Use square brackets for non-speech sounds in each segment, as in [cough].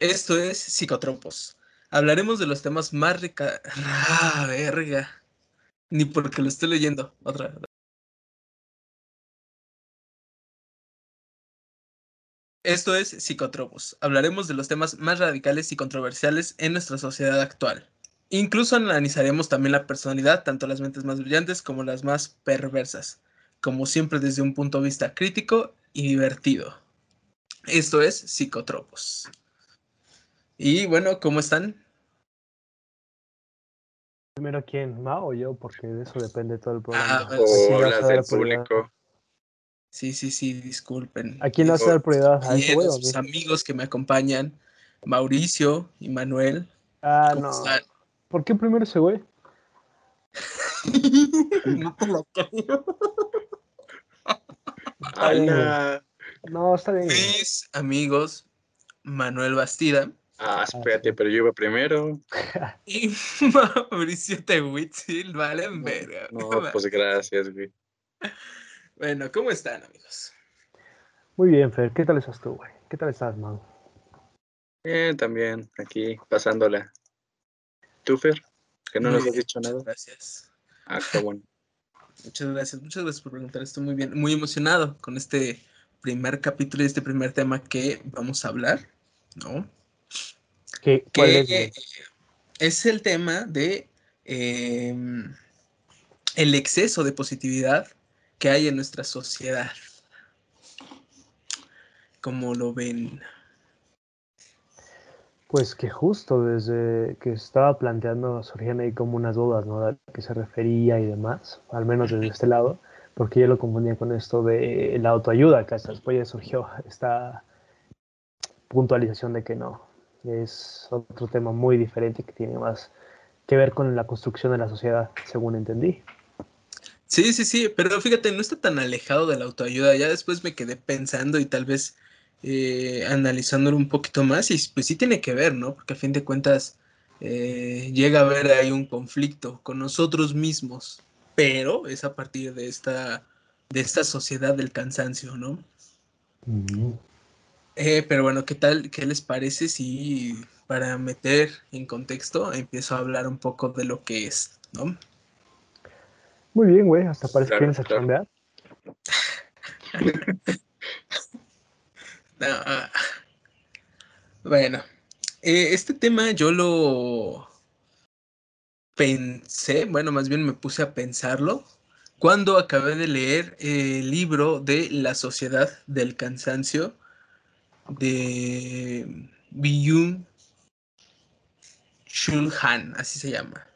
Esto es Psicotropos. Hablaremos de los temas más rica... Ah, verga. Ni porque lo estoy leyendo. Otra. Esto es Psicotropos. Hablaremos de los temas más radicales y controversiales en nuestra sociedad actual. Incluso analizaremos también la personalidad, tanto las mentes más brillantes como las más perversas, como siempre desde un punto de vista crítico y divertido. Esto es Psicotropos. Y bueno, ¿cómo están? Primero, ¿quién? ¿Ma o yo? Porque de eso depende todo el programa. Ah, Hola del público. Sí, sí, sí, disculpen. ¿A quién le vas a dar prioridad? ¿A güey mí? amigos que me acompañan, Mauricio y Manuel. Ah, ¿Cómo no. están? ¿Por qué primero ese güey? [laughs] no te lo creo. No, está bien. Mis amigos, Manuel Bastida Ah, espérate, pero yo iba primero. [laughs] y [laughs] Mauricio Tehuitzil, valen verga. No, pues gracias, güey. Bueno, ¿cómo están, amigos? Muy bien, Fer. ¿Qué tal estás tú, güey? ¿Qué tal estás, man? Bien, también, aquí, pasándola. ¿Tú, Fer? Que no Muy nos has bien, dicho nada. Gracias. Ah, qué bueno. [laughs] Muchas gracias, muchas gracias por preguntar. Estoy muy bien, muy emocionado con este primer capítulo y este primer tema que vamos a hablar, ¿no? ¿Qué, ¿Cuál que es, güey? es el tema de eh, el exceso de positividad que hay en nuestra sociedad. ¿Cómo lo ven? Pues que justo desde que estaba planteando surgían ahí como unas dudas, ¿no? A qué se refería y demás, al menos desde este lado, porque yo lo confundía con esto de la autoayuda, que hasta después ya surgió esta puntualización de que no, es otro tema muy diferente que tiene más que ver con la construcción de la sociedad, según entendí. Sí, sí, sí, pero fíjate, no está tan alejado de la autoayuda. Ya después me quedé pensando y tal vez eh, analizándolo un poquito más y pues sí tiene que ver, ¿no? Porque a fin de cuentas eh, llega a haber ahí un conflicto con nosotros mismos, pero es a partir de esta, de esta sociedad del cansancio, ¿no? Eh, pero bueno, ¿qué tal? ¿Qué les parece si para meter en contexto empiezo a hablar un poco de lo que es, ¿no? Muy bien, güey, hasta parece Claro, que vienes a claro. chambear. [laughs] No. Bueno, eh, este tema yo lo pensé, bueno, más bien me puse a pensarlo cuando acabé de leer el libro de La Sociedad del Cansancio de Byung Chul Han, así se llama.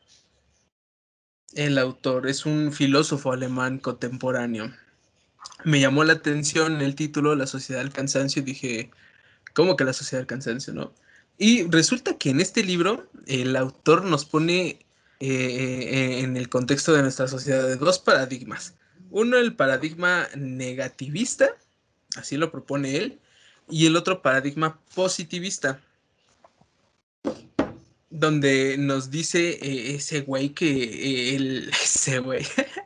El autor es un filósofo alemán contemporáneo me llamó la atención el título, La Sociedad del Cansancio, y dije, ¿cómo que la Sociedad del Cansancio, no? Y resulta que en este libro el autor nos pone eh, en el contexto de nuestra sociedad de dos paradigmas. Uno, el paradigma negativista, así lo propone él, y el otro paradigma positivista, donde nos dice eh, ese güey que eh, el, [laughs] ese güey, [laughs]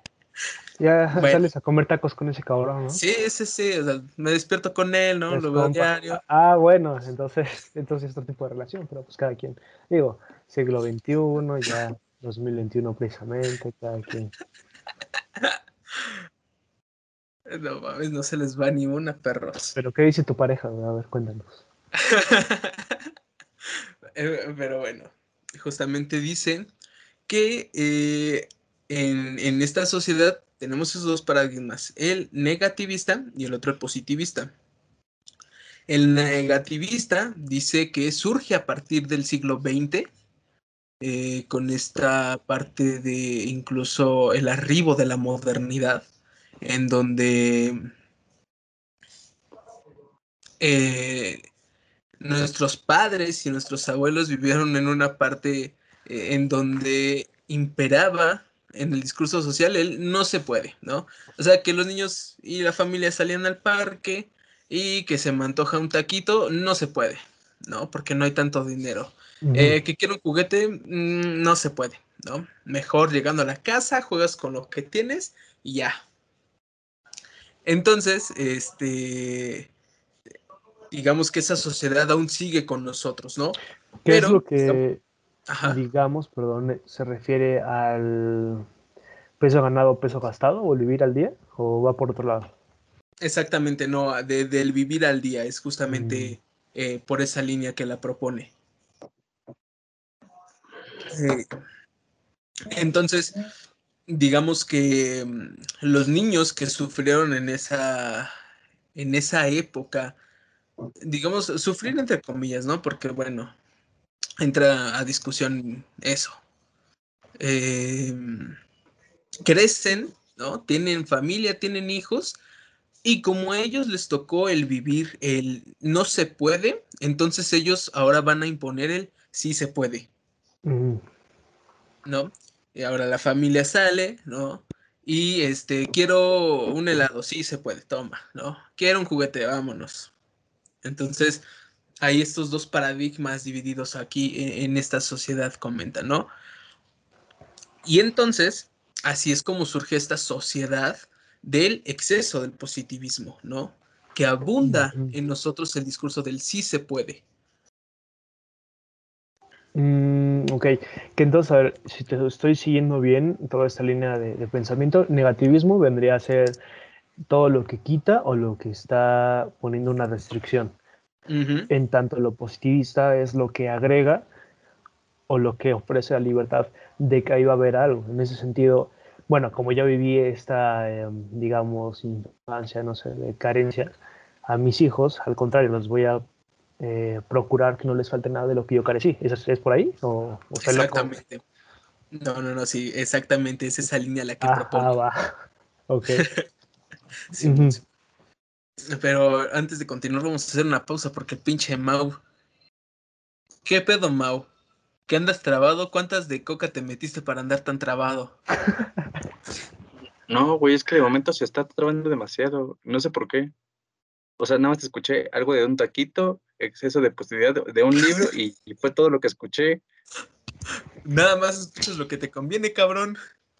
Ya Bueno. sales a comer tacos con ese cabrón, ¿no? Sí, sí, sí, o sea, me despierto con él, ¿no? Es Lo veo diario. Ah, bueno, entonces, [laughs] entonces otro tipo de relación, pero pues cada quien. Digo, siglo XXI, ya 2021 precisamente, cada quien. No mames, no se les va ni una, perros. Pero ¿qué dice tu pareja? A ver, cuéntanos. [laughs] Eh, Pero bueno, justamente dicen que eh, en, en esta sociedad tenemos esos dos paradigmas, el negativista y el otro el positivista. El negativista dice que surge a partir del siglo XX, eh, con esta parte de incluso el arribo de la modernidad, en donde eh, nuestros padres y nuestros abuelos vivieron en una parte eh, en donde imperaba en el discurso social el no se puede, ¿no? O sea, que los niños y la familia salían al parque y que se me antoja un taquito, no se puede, ¿no? Porque no hay tanto dinero. Eh, que quiero un juguete, mm, no se puede, ¿no? Mejor llegando a la casa, juegas con lo que tienes y ya. Entonces, este, digamos que esa sociedad aún sigue con nosotros, ¿no? ¿Qué Pero- es lo que, Ajá. digamos, perdón, se refiere al peso ganado, peso gastado o el vivir al día? ¿O va por otro lado? Exactamente, no, de- del vivir al día, es justamente eh, por esa línea que la propone. Eh, entonces, digamos que mm, los niños que sufrieron en esa, en esa época, digamos, sufrir entre comillas, ¿no? Porque, bueno, entra a discusión eso. Eh, crecen, ¿no? Tienen familia, tienen hijos, y como a ellos les tocó el vivir el no se puede, entonces ellos ahora van a imponer el sí se puede, Mm, ¿no? Y ahora la familia sale, ¿no? Y este, quiero un helado, sí se puede, toma, ¿no? Quiero un juguete, vámonos. Entonces, hay estos dos paradigmas divididos aquí en, en esta sociedad, comentan, ¿no? Y entonces, así es como surge esta sociedad del exceso del positivismo, ¿no? Que abunda en nosotros el discurso del sí se puede. Mm, ok, que entonces, a ver, si te estoy siguiendo bien toda esta línea de, de pensamiento, negativismo vendría a ser todo lo que quita o lo que está poniendo una restricción. Ujú, En tanto, lo positivista es lo que agrega o lo que ofrece la libertad de que ahí va a haber algo. En ese sentido, bueno, como yo viví esta, eh, digamos, infancia, no sé, de carencia, a mis hijos, al contrario, los voy a eh, procurar que no les falte nada de lo que yo carecí. ¿Es, es por ahí? ¿O, o estoy loco? Exactamente. No, no, no, sí, exactamente, es esa línea la que Ah, propone. ah, va. [laughs] Ok. Sí. Pero antes de continuar, vamos a hacer una pausa porque el pinche Mau. ¿Qué pedo, Mau? ¿Qué andas trabado? ¿Cuántas de coca te metiste para andar tan trabado? [laughs] No, güey, es que de momento se está trabando demasiado. No sé por qué. O sea, nada más escuché algo de un taquito, exceso de positividad de, de un libro y, y fue todo lo que escuché. Nada más escuchas lo que te conviene, cabrón.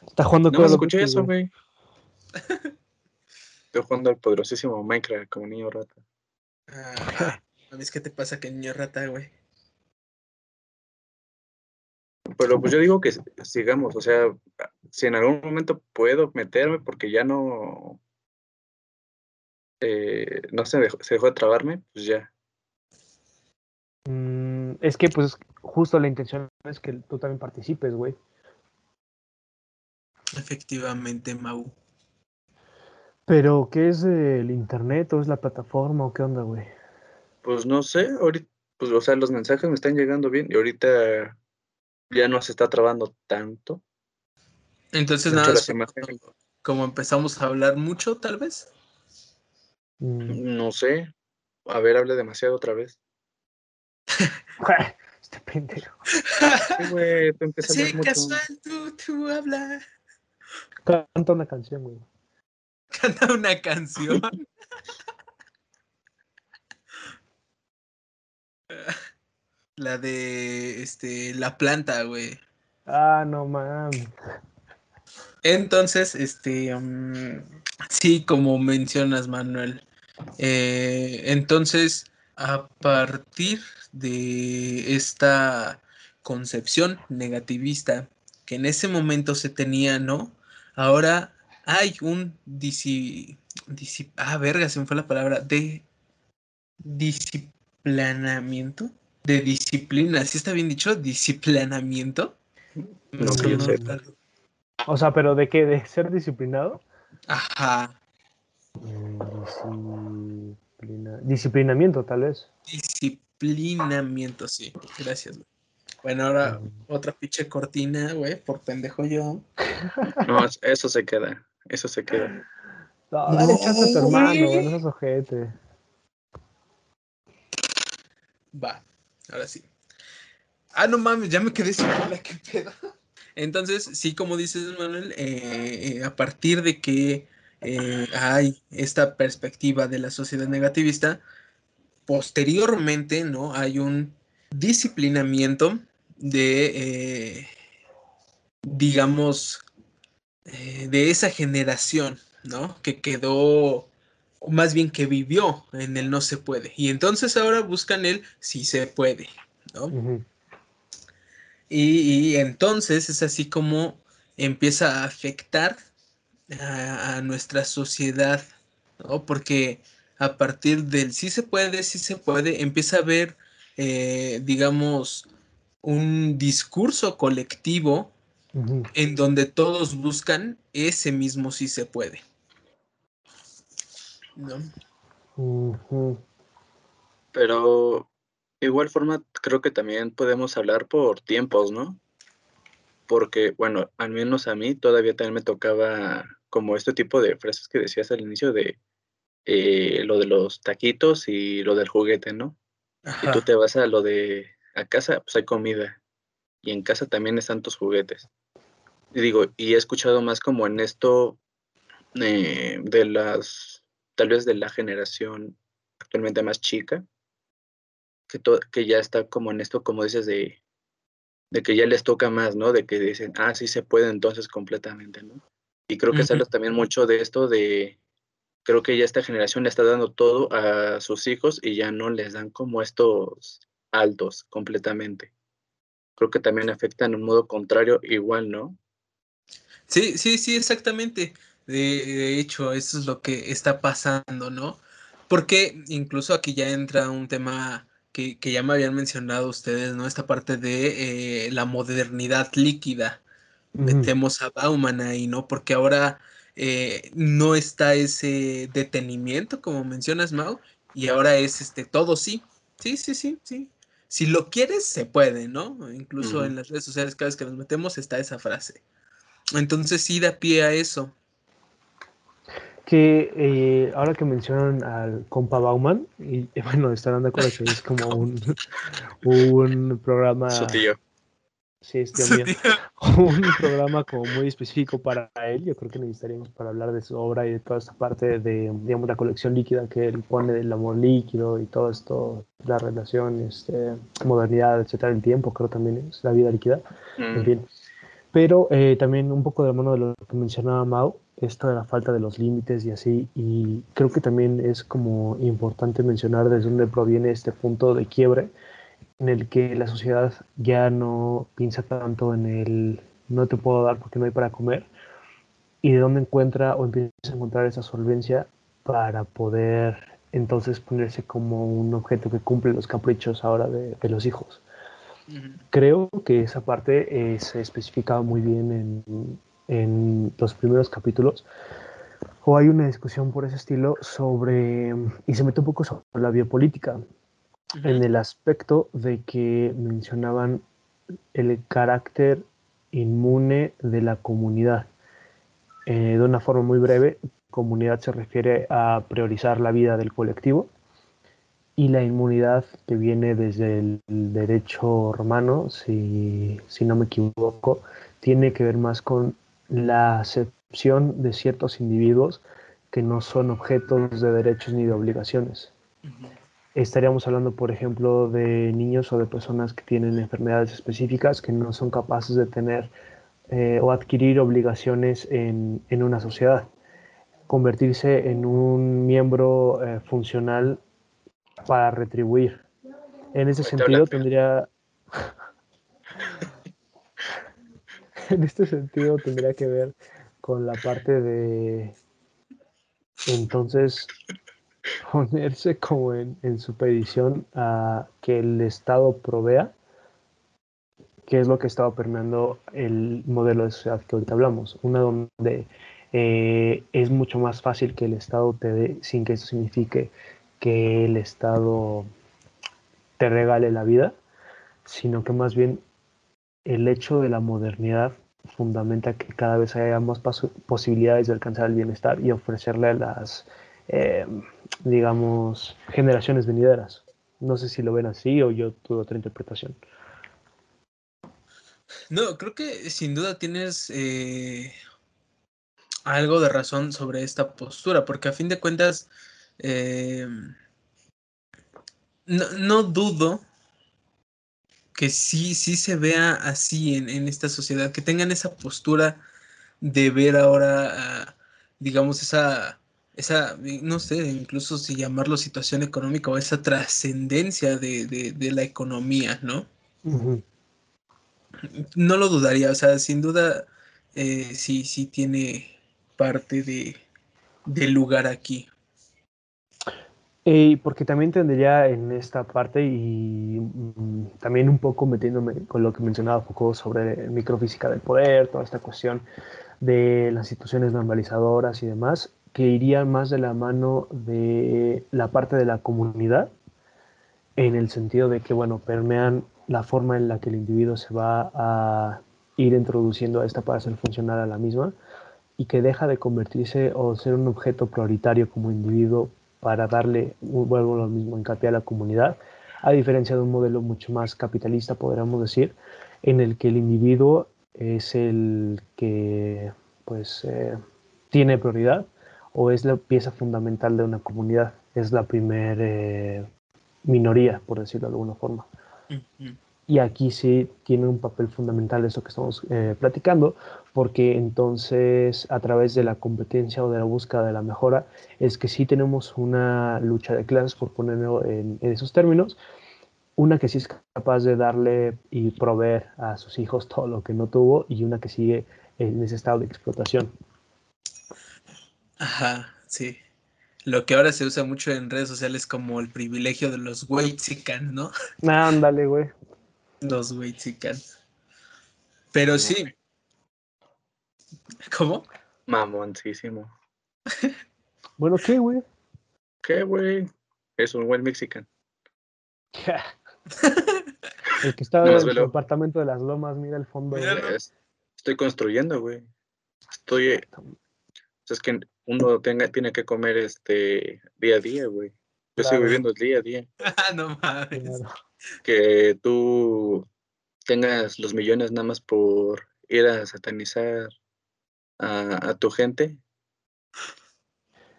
Está jugando Nada más escuché eso, güey. Estoy jugando al poderosísimo Minecraft como niño rata. Ah, ¿Sabes qué te pasa, que niño rata, güey? Pero pues yo digo que sigamos, o sea, si en algún momento puedo meterme porque ya no, eh, no se dejó, se dejó de trabarme, pues ya. Mm, es que, pues, justo la intención es que tú también participes, güey. Efectivamente, Mau. Pero, ¿qué es el internet o es la plataforma o qué onda, güey? Pues no sé, ahorita, pues o sea, los mensajes me están llegando bien y ahorita ya no se está trabando tanto. Entonces, nada imágenes, como empezamos a hablar mucho, tal vez. Mm. no sé. A ver, hable demasiado otra vez. [laughs] este pendejo. Sí, güey, tú empiezas a Sí, hablar mucho. casual, tú, tú habla. Canta una canción, güey. Canta una canción. [laughs] La de este la planta, güey. Ah, no mames. Entonces, este mm, sí, como mencionas, Manuel. eh, entonces, a partir de esta concepción negativista que en ese momento se tenía, ¿no? Ahora hay un disi, disi- ah, verga, se me fue la palabra, de disciplinamiento, de disciplina, ¿sí está bien dicho? Disciplinamiento. No, que yo sepa. O sea, pero ¿de qué? ¿De ser disciplinado? Ajá, Mm, disciplina- Disciplinamiento, tal vez. disciplinamiento, sí. Gracias, güey. Bueno, ahora Mm. otra pinche cortina, güey, por pendejo yo. No, es- eso se queda. Eso se queda. No, dale No, chance a tu hermano, güey. no seas ojete. Va, ahora sí. Ah, no mames, ya me quedé sin bola, qué pedo. Entonces, sí, como dices, Manuel, eh, eh, a partir de que eh, hay esta perspectiva de la sociedad negativista, posteriormente, ¿no? Hay un disciplinamiento de, eh, digamos, eh, de esa generación, ¿no? Que quedó más bien que vivió en el no se puede. Y entonces ahora buscan el si se puede, ¿no? y, entonces es así como empieza a afectar a, nuestra sociedad, ¿no? Porque a partir del sí se puede, sí se puede, empieza a haber, eh, digamos, un discurso colectivo en donde todos buscan ese mismo sí se puede. Pero igual forma creo que también podemos hablar por tiempos, ¿no? Porque, bueno, al menos a mí todavía también me tocaba como este tipo de frases que decías al inicio de eh, lo de los taquitos y lo del juguete, ¿no? Y tú te vas a lo de a casa, pues hay comida. Y en casa también están tus juguetes. Y digo, y he escuchado más como en esto eh, de las tal vez de la generación actualmente más chica, que, que ya está como en esto, como dices, de, de que ya les toca más, ¿no? De que dicen, ah, sí se puede entonces completamente, ¿no? Y creo que sale también mucho de esto de, creo que ya esta generación le está dando todo a sus hijos y ya no les dan como estos altos completamente. Creo que también afecta en un modo contrario igual, ¿no? Sí, sí, sí, exactamente. De, hecho, eso es lo que está pasando, ¿no? Porque incluso aquí ya entra un tema que, ya me habían mencionado ustedes, ¿no? Esta parte de eh, la modernidad líquida. Metemos a Bauman ahí, ¿no? Porque ahora eh, no está ese detenimiento, como mencionas, Mau, y ahora es este todo sí. Sí, sí, sí, sí. Si lo quieres, se puede, ¿no? Incluso en las redes sociales, cada vez que nos metemos, está esa frase. Entonces sí da pie a eso que eh, ahora que mencionan al compa Bauman, y [laughs] bueno, estarán de acuerdo que es como [laughs] un, un programa. Su tío. Sí, es tío mío. [laughs] Un programa como muy específico para él. Yo creo que necesitaríamos para hablar de su obra y de toda esta parte de, digamos, la colección líquida que él pone del amor líquido y todo esto, la relación, este, modernidad, etcétera, el tiempo, creo también es la vida líquida. En mm. fin. Pero eh, también un poco de mano de lo que mencionaba Mau, esto de la falta de los límites y así, y creo que también es como importante mencionar desde dónde proviene este punto de quiebre en el que la sociedad ya no piensa tanto en el no te puedo dar porque no hay para comer, y de dónde encuentra o empieza a encontrar esa solvencia para poder entonces ponerse como un objeto que cumple los caprichos ahora de, los hijos. Creo que esa parte eh, se especificaba muy bien en, en los primeros capítulos, o hay una discusión por ese estilo sobre, y se mete un poco sobre la biopolítica, en el aspecto de que mencionaban el carácter inmune de la comunidad. Eh, de una forma muy breve, comunidad se refiere a priorizar la vida del colectivo y la inmunidad que viene desde el derecho romano, si, si no me equivoco, tiene que ver más con la acepción de ciertos individuos que no son objetos de derechos ni de obligaciones. Estaríamos hablando, por ejemplo, de niños o de personas que tienen enfermedades específicas que no son capaces de tener eh, o adquirir obligaciones en, una sociedad. Convertirse en un miembro eh, funcional para retribuir. En ese sentido tendría... [laughs] en este sentido tendría que ver con la parte de entonces ponerse como en, en supedición a que el Estado provea, que es lo que estaba permeando el modelo de sociedad que ahorita hablamos, una donde eh, es mucho más fácil que el Estado te dé, sin que eso signifique que el Estado te regale la vida, sino que más bien el hecho de la modernidad fundamenta que cada vez haya más posibilidades de alcanzar el bienestar y ofrecerle a las, eh, digamos, generaciones venideras. No sé si lo ven así o yo tuve otra interpretación. No, creo que sin duda tienes eh, algo de razón sobre esta postura, porque a fin de cuentas, eh, no, no, dudo que sí, sí se vea así en, esta sociedad, que tengan esa postura de ver ahora, digamos, esa esa, no sé, incluso si llamarlo situación económica o esa trascendencia de, la economía, ¿no? No lo dudaría, o sea, sin duda eh, sí, sí tiene parte de, lugar aquí. porque también tendría en esta parte y mm, también un poco metiéndome con lo que mencionaba poco sobre microfísica del poder, toda esta cuestión de las instituciones normalizadoras y demás, que irían más de la mano de la parte de la comunidad, en el sentido de que, bueno, permean la forma en la que el individuo se va a ir introduciendo a esta para hacer funcionar a la misma y que deja de convertirse o ser un objeto prioritario como individuo para darle, vuelvo lo mismo, hincapié a la comunidad, a diferencia de un modelo mucho más capitalista, podríamos decir, en el que el individuo es el que pues eh, tiene prioridad o es la pieza fundamental de una comunidad, es la primera eh, minoría, por decirlo de alguna forma. Y aquí sí tiene un papel fundamental eso que estamos eh, platicando, porque entonces a través de la competencia o de la búsqueda de la mejora es que sí tenemos una lucha de clases, por ponerlo en, esos términos, una que sí es capaz de darle y proveer a sus hijos [laughs] todo lo que no tuvo y una que sigue en ese estado de explotación. Ajá, sí. Lo que ahora se usa mucho en redes sociales como el privilegio de los Weitsican, ¿no? [laughs] Ándale, güey. Los Weitsican. Pero sí. ¿Cómo? Mamoncísimo. bueno, ¿qué, güey? ¿Qué, güey? Es un buen mexican. [laughs] el que estaba en el apartamento de las lomas, mira el fondo. Estoy construyendo, güey. Estoy. Es que uno tenga, tiene que comer este día a día, güey. Yo estoy viviendo el día a día. [laughs] no mames que tú tengas los millones nada más por ir a satanizar a, tu gente,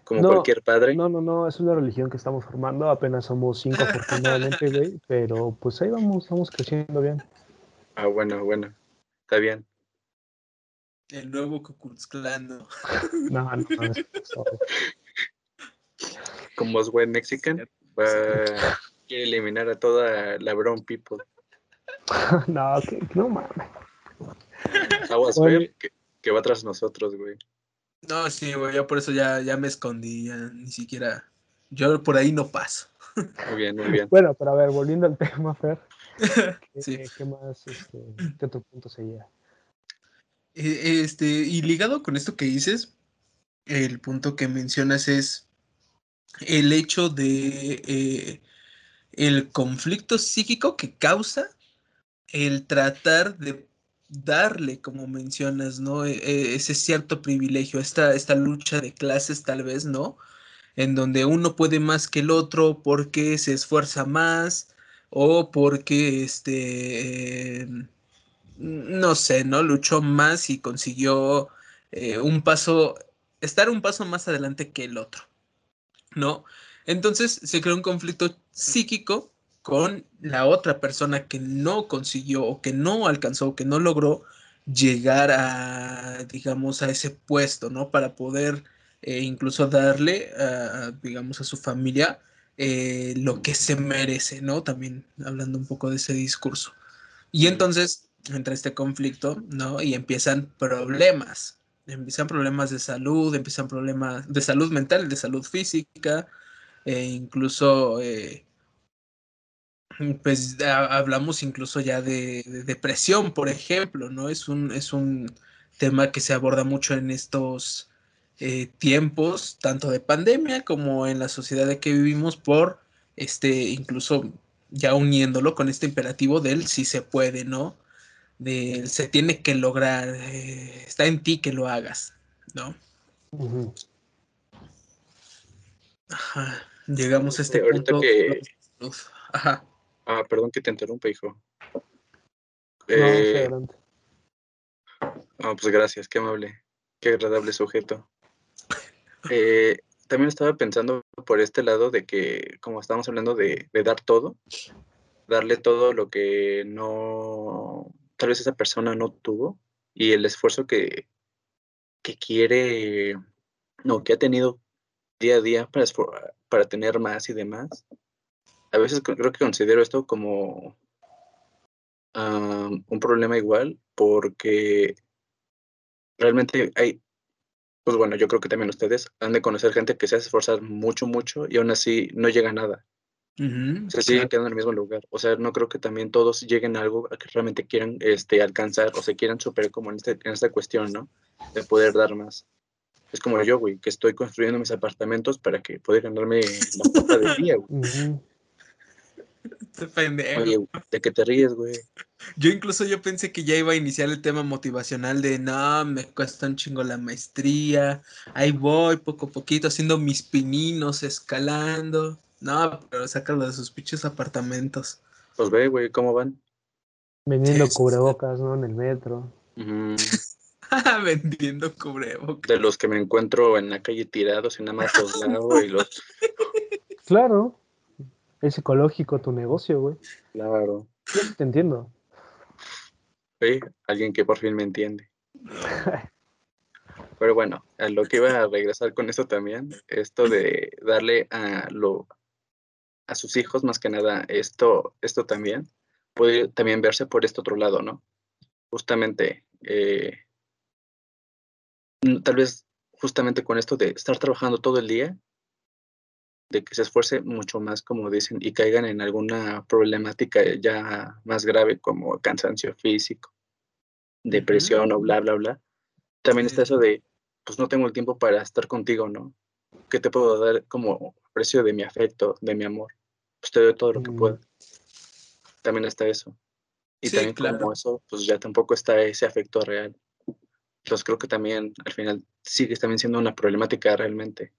como cualquier padre. No, no, no, es una religión que estamos formando, apenas somos cinco afortunadamente, güey, pero pues ahí vamos, vamos creciendo bien. Ah, bueno, bueno, está bien. El nuevo Cucutzclán. [laughs] No, no, no. Como es buen mexican, va quiere eliminar a toda la brown people. [laughs] no, que, no mames. Aguas, ver que, va tras nosotros, güey. No, sí, güey, yo por eso ya, ya me escondí, ya ni siquiera. Yo por ahí no paso. Muy bien, muy bien. Bueno, pero a ver, volviendo al [laughs] tema, Fer. ¿Qué, ¿qué más, este, qué otro punto seguía? E, este, y ligado con esto que dices, el punto que mencionas es el hecho de eh, el conflicto psíquico que causa el tratar de darle, como mencionas, ¿no? E, e, ese cierto privilegio, esta, esta lucha de clases tal vez, ¿no? En donde uno puede más que el otro porque se esfuerza más o porque, este, no sé, ¿no? Luchó más y consiguió eh, un paso, estar un paso más adelante que el otro, ¿no? Entonces se crea un conflicto psíquico con la otra persona que no consiguió o que no alcanzó, que no logró llegar a, digamos, a ese puesto, ¿no? Para poder eh, incluso darle, digamos, a su familia eh, lo que se merece, ¿no? También hablando un poco de ese discurso. Y entonces entra este conflicto, ¿no? Y empiezan problemas. Empiezan problemas de salud, empiezan problemas de salud mental, de salud física, e incluso eh, pues hablamos incluso ya de, depresión, por ejemplo, ¿no? Es un, es un tema que se aborda mucho en estos eh, tiempos, tanto de pandemia como en la sociedad en que vivimos, por este, incluso ya uniéndolo con este imperativo del si se puede, ¿no? De se tiene que lograr, eh, está en ti que lo hagas, ¿no? Ajá. Llegamos a este punto. Que... Ajá. Ah, perdón que te interrumpa, hijo. Eh, no, pues gracias, qué amable, qué agradable sujeto. [laughs] Eh, también estaba pensando por este lado de que, como estábamos hablando de, de, dar todo, darle todo lo que no, tal vez esa persona no tuvo y el esfuerzo que, que quiere, no, que ha tenido día a día para, para tener más y demás. A veces creo que considero esto como un problema igual porque realmente hay, pues bueno, yo creo que también ustedes han de conocer gente que se hace esforzar mucho, mucho y aún así no llega a nada. Se siguen quedando en el mismo lugar. O sea, no creo que también todos lleguen a algo que realmente quieran este, alcanzar o se quieran superar como en, este, en esta cuestión, ¿no? De poder dar más. Es como yo, güey, que estoy construyendo mis apartamentos para que pueda ganarme la puta del día, güey. Oye, ¿de qué te ríes, güey? Yo incluso yo pensé que ya iba a iniciar el tema motivacional de no, me cuesta un chingo la maestría, ahí voy poco a poquito haciendo mis pininos, escalando. No, pero sácalo de sus pinches apartamentos. Pues ve, güey, ¿cómo van? Vendiendo cubrebocas, ¿no? En el metro. [laughs] Vendiendo cubrebocas. De los que me encuentro en la calle tirados y nada más los [laughs] lavo y los... Claro. Es psicológico tu negocio, güey. Claro. te entiendo. Sí, alguien que por fin me entiende. [laughs] Pero bueno, a lo que iba a regresar con esto también, esto de darle a lo a sus hijos más que nada esto, esto también puede también verse por este otro lado, ¿no? Justamente, eh, tal vez justamente con esto de estar trabajando todo el día, de que se esfuerce mucho más, como dicen, y caigan en alguna problemática ya más grave como cansancio físico, depresión o bla, bla, bla. También está eso de, pues no tengo el tiempo para estar contigo, ¿no? ¿Qué te puedo dar como precio de mi afecto, de mi amor? Pues te doy todo lo que. Mm. También está eso. Y también como eso, pues ya tampoco está ese afecto real. Entonces creo que también al final sigue también siendo una problemática realmente.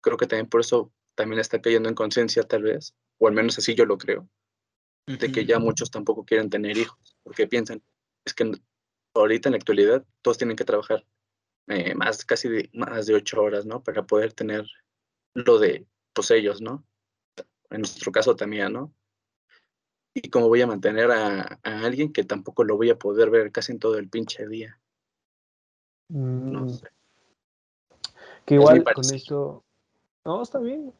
Creo que también por eso también está cayendo en conciencia tal vez, o al menos así yo lo creo, de que ya muchos tampoco quieren tener hijos, porque piensan, es que ahorita en la actualidad todos tienen que trabajar eh, más, casi de, más de ocho horas, ¿no? Para poder tener lo de, pues ellos, ¿no? En nuestro caso también, ¿no? Y cómo voy a mantener a, alguien que tampoco lo voy a poder ver casi en todo el pinche día. No mm. sé. Que igual con esto... No, está bien.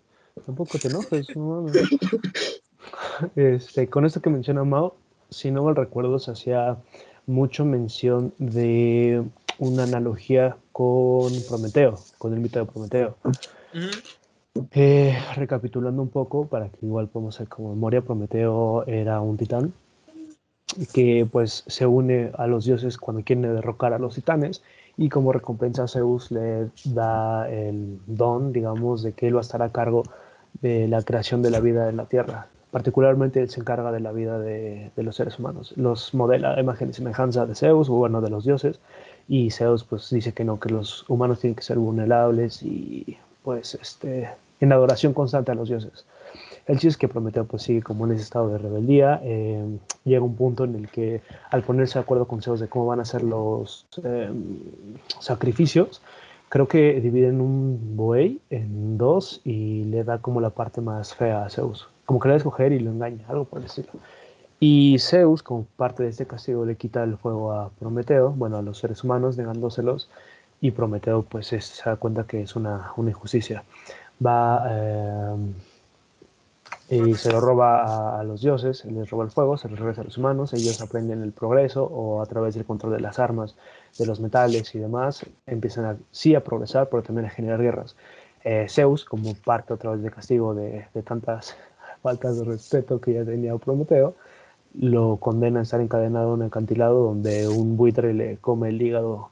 Tampoco te enojes, [laughs] Este, con esto que menciona Mao, si no mal recuerdo, se hacía mucho mención de una analogía con Prometeo, con el mito de Prometeo. Eh, recapitulando un poco, para que igual podamos hacer como memoria, Prometeo era un titán que pues se une a los dioses cuando quiere derrocar a los titanes y como recompensa Zeus le da el don, digamos, de que él va a estar a cargo de la creación de la vida en la Tierra. Particularmente él se encarga de la vida de, los seres humanos. Los modela imagen y semejanza de Zeus, o bueno, de los dioses, y Zeus pues dice que no, que los humanos tienen que ser vulnerables y pues este, en adoración constante a los dioses. El chiste es que Prometeo pues sigue como en ese estado de rebeldía. Eh, llega un punto en el que al ponerse de acuerdo con Zeus de cómo van a ser los eh, sacrificios, creo que dividen un buey en dos y le da como la parte más fea a Zeus. Como que le da a escoger y lo engaña, algo por decirlo. Y Zeus, como parte de este castigo, le quita el fuego a Prometeo, bueno, a los seres humanos, negándoselos. Y Prometeo, pues, se da cuenta que es una, una injusticia. Va eh, y se lo roba a, los dioses, les roba el fuego, se lo regresa a los humanos, ellos aprenden el progreso o a través del control de las armas, de los metales y demás, empiezan a, sí a progresar, pero también a generar guerras. Eh, Zeus, como parte otra vez de castigo de, de, tantas [laughs] faltas de respeto que ya tenía Prometeo, lo condena a estar encadenado en un acantilado donde un buitre le come el hígado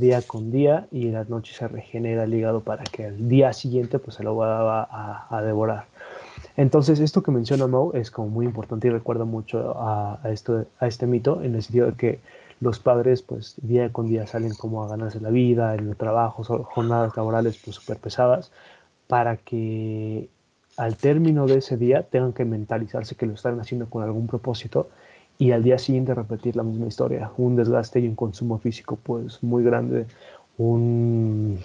día con día y en la noche se regenera el hígado para que el día siguiente pues se lo va a, a devorar. Entonces, esto que menciona Mo es como muy importante y recuerda mucho a, esto, a este mito, en el sentido de que los padres, pues, día con día salen como a ganarse la vida, en el trabajo, jornadas laborales, pues, súper pesadas, para que al término de ese día tengan que mentalizarse que lo están haciendo con algún propósito y al día siguiente repetir la misma historia, un desgaste y un consumo físico, pues, muy grande, un,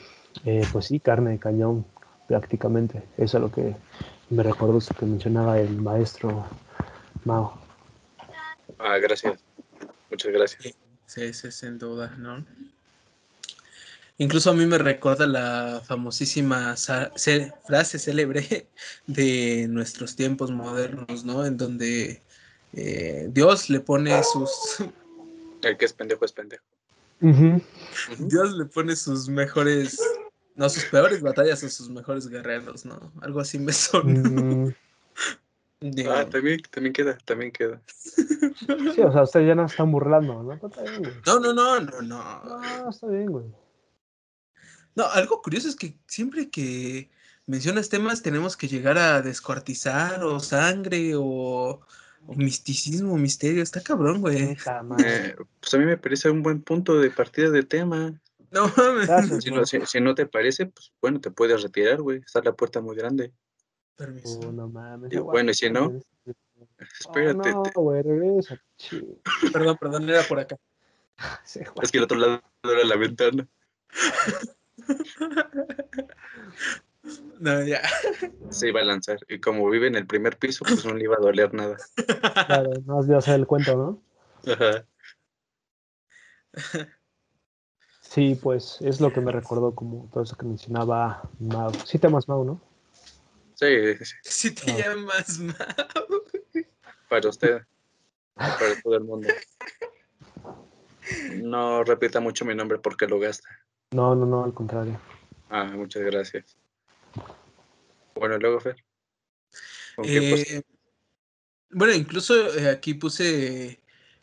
eh, pues sí, carne de cañón prácticamente, eso es lo que me recuerdo eso que mencionaba el maestro Mao. Ah, gracias. Muchas gracias. Sí, sí, sin duda, ¿no? Incluso a mí me recuerda la famosísima frase célebre [laughs] de nuestros tiempos modernos, ¿no? En donde eh, Dios le pone sus... [laughs] El que es pendejo es pendejo. Dios le pone sus mejores, no, sus peores batallas a sus mejores guerreros, ¿no? Algo así me son. [laughs] Ah, también, también queda, también queda. [laughs] Sí, o sea, ustedes ya no están burlando, ¿no? No, no, no, no, no. No, está bien, güey. No, algo curioso es que siempre que mencionas temas tenemos que llegar a descuartizar o sangre o, misticismo, misterio. Está cabrón, güey. Eh, pues a mí me parece un buen punto de partida de tema. No mames. si, no, si, no te parece, pues bueno, te puedes retirar, güey. Está la puerta muy grande. Permiso. Oh, no mames. bueno, y si no, espérate. Oh, no, güey, regresa. Perdón, perdón, era por acá. [laughs] es que el otro lado era la ventana. [laughs] No, ya. [laughs] Se iba a lanzar. Y como vive en el primer piso, pues no le iba a doler nada. Claro, no has hacer el cuento, ¿no? Ajá. [laughs] Sí, pues es lo que me recordó como todo eso que mencionaba Mau. Sí te llamas Mau, ¿no? Sí, sí. Sí te ah. llamas Mau. Para usted. Para todo el mundo. [laughs] No repita mucho mi nombre porque lo gasta. No, no, no, al contrario. Ah, muchas gracias. Bueno, luego, Fer. Eh, bueno, incluso eh, aquí puse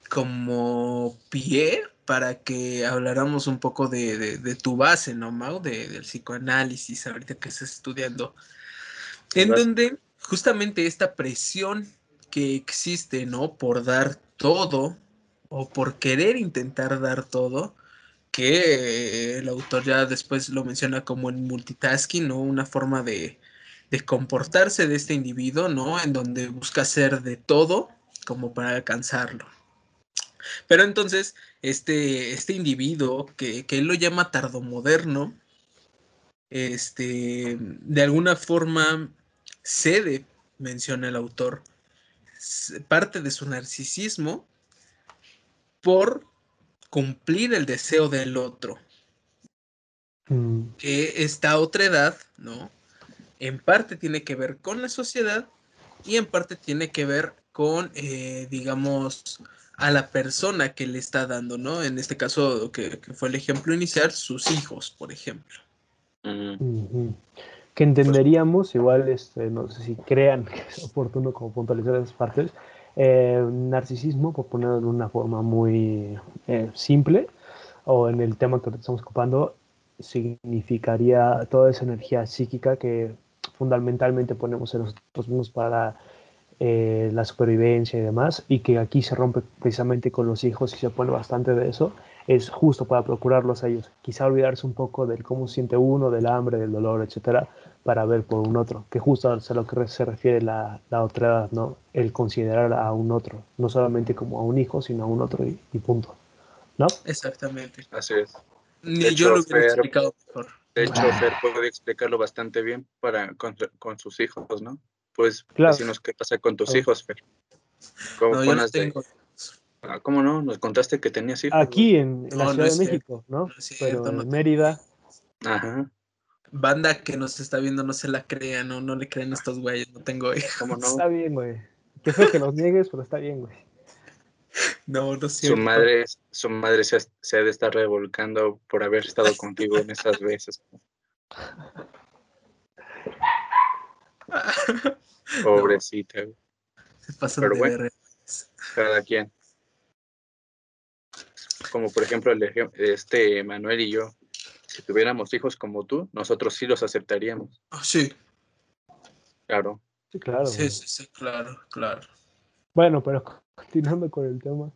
como pie para que habláramos un poco de, tu base, ¿no, Mau? De, del psicoanálisis, ahorita que estás estudiando. En donde justamente esta presión que existe, ¿no? Por dar todo o por querer intentar dar todo, que el autor ya después lo menciona como el multitasking, ¿no? Una forma de, comportarse de este individuo, ¿no? En donde busca hacer de todo como para alcanzarlo. Pero entonces, este, este individuo, que, que, él lo llama tardomoderno, este, de alguna forma cede, menciona el autor, parte de su narcisismo por cumplir el deseo del otro. Mm. Que esta otra edad, ¿no? En parte tiene que ver con la sociedad y en parte tiene que ver con, eh, digamos, a la persona que le está dando, ¿no? En este caso, que, fue el ejemplo inicial, sus hijos, por ejemplo. Que entenderíamos, igual, este, no sé si crean que es oportuno como puntualizar esas partes, eh, narcisismo, por ponerlo de una forma muy eh, simple, o en el tema que estamos ocupando, significaría toda esa energía psíquica que fundamentalmente ponemos en nosotros mismos para eh, la supervivencia y demás, y que aquí se rompe precisamente con los hijos y se pone bastante de eso, es justo para procurarlos a ellos. Quizá olvidarse un poco del cómo siente uno, del hambre, del dolor, etcétera, para ver por un otro, que justo a lo que se refiere la, la otra edad, ¿no? El considerar a un otro, no solamente como a un hijo, sino a un otro y, punto. ¿No? Exactamente. Así es. Ni yo lo hubiera explicado mejor. De hecho, Fer puede explicarlo bastante bien para, con, con sus hijos, ¿no? Pues claro. decirnos qué pasa con tus hijos, Fer. ¿Cómo, no, no tengo... ah, ¿Cómo no? Nos contaste que tenías hijos. Aquí en, la Ciudad de México, ¿no? Pero en Mérida. Ajá. Banda que nos está viendo no se la crea, no, no le creen a estos güeyes, no tengo hijos. ¿Cómo no? Está bien, güey. Que que los niegues, pero está bien, güey. No, no Su madre, su madre se, se ha de estar revolcando por haber estado contigo en esas veces. [laughs] Pobrecita. Se pasa de bueno, Cada quien. Como por ejemplo el este Manuel y yo, si tuviéramos hijos como tú, nosotros sí los aceptaríamos. Ah, sí. Claro. Sí, claro. Sí, sí, sí, claro, claro. Bueno, pero continuando con el tema.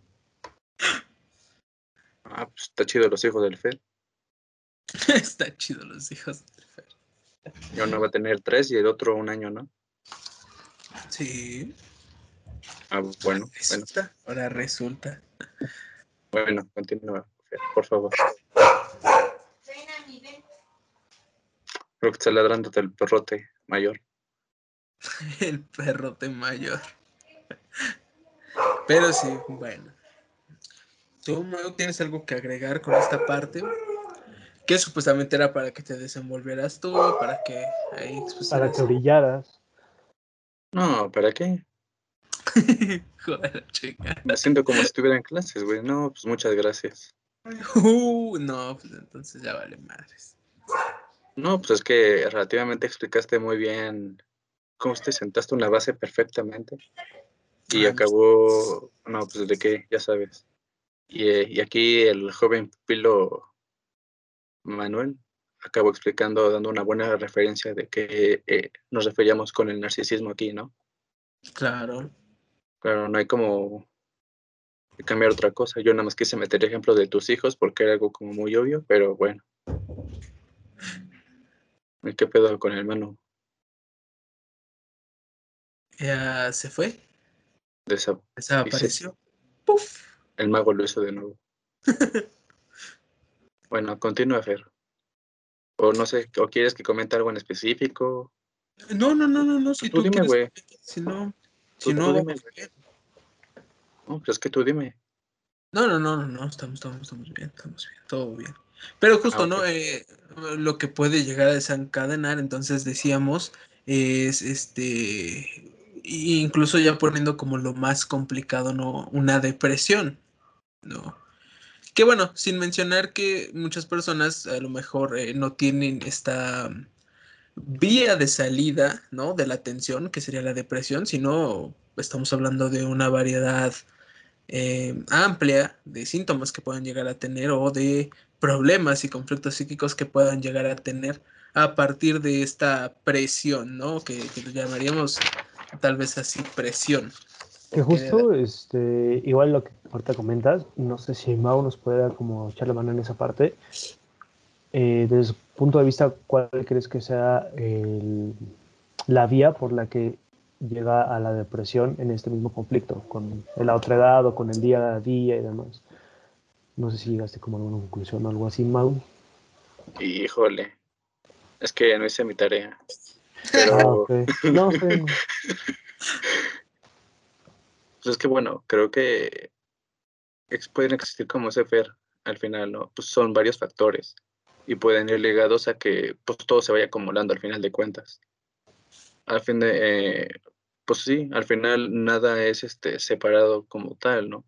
Ah, pues está chido los hijos del Fer. [laughs] está chido los hijos del Fer. Yo no va a tener tres y el otro un año, ¿no? Sí. Ah, bueno. Resulta, ahora resulta. Bueno, continúa, por favor. Creo que está ladrándote el perrote mayor. [laughs] el perrote mayor. Pero sí, bueno. ¿Tú tienes algo que agregar con esta parte? que supuestamente era para que te desenvolvieras tú, para que ahí Para que brillaras. No, ¿para qué? [laughs] Joder, chica. Me siento como si estuviera en clases, güey. No, pues muchas gracias. Uh, no, pues entonces ya vale madres. No, pues es que relativamente explicaste muy bien cómo te sentaste una base perfectamente. Y Ah, acabó, no, pues de qué, ya sabes. Y, eh, y aquí el joven pupilo Manuel acabó explicando, dando una buena referencia de que eh, nos referíamos con el narcisismo aquí, ¿no? Claro. Pero no hay como cambiar otra cosa. Yo nada más quise meter ejemplo de tus hijos porque era algo como muy obvio, pero bueno. ¿Y ¿Qué pedo con el mano? Ya se fue, Desa- desapareció. Puf. el mago lo hizo de nuevo. [laughs] bueno, continúa, Fer. O no sé, o quieres que comente algo en específico. No, no, no, no, no. Si Tú tú, dime, güey. Si no, Tú- si no, dime. No, es que tú dime. No, no, no, no, no, estamos, estamos, estamos bien, estamos bien, todo bien. Pero justo, Ah, ¿no? ok. Eh, lo que puede llegar a desencadenar, entonces decíamos, es este, incluso ya poniendo como lo más complicado, ¿no? Una depresión, ¿no? Que bueno, sin mencionar que muchas personas a lo mejor eh, no tienen esta vía de salida, ¿no? De la tensión, que sería la depresión, sino estamos hablando de una variedad eh, amplia de síntomas que puedan llegar a tener o de problemas y conflictos psíquicos que puedan llegar a tener a partir de esta presión, ¿no? Que, que llamaríamos tal vez así presión. Que justo, este, igual lo que ahorita comentas, no sé si Mau nos pueda como echar la mano en esa parte. Eh, desde su punto de vista, ¿cuál crees que sea el- la vía por la que llega a la depresión en este mismo conflicto, con la otra edad o con el día a día y demás? No sé si llegaste como a alguna conclusión o algo así, Mau. Híjole. Es que no hice mi tarea. Ah. No, bien. [laughs] pues es que bueno, creo que pueden existir como ese Fer al final, ¿no? Pues son varios factores y pueden ir ligados a que pues todo se vaya acumulando al final de cuentas. Al fin de, eh, pues sí, al final nada es este separado como tal, ¿no?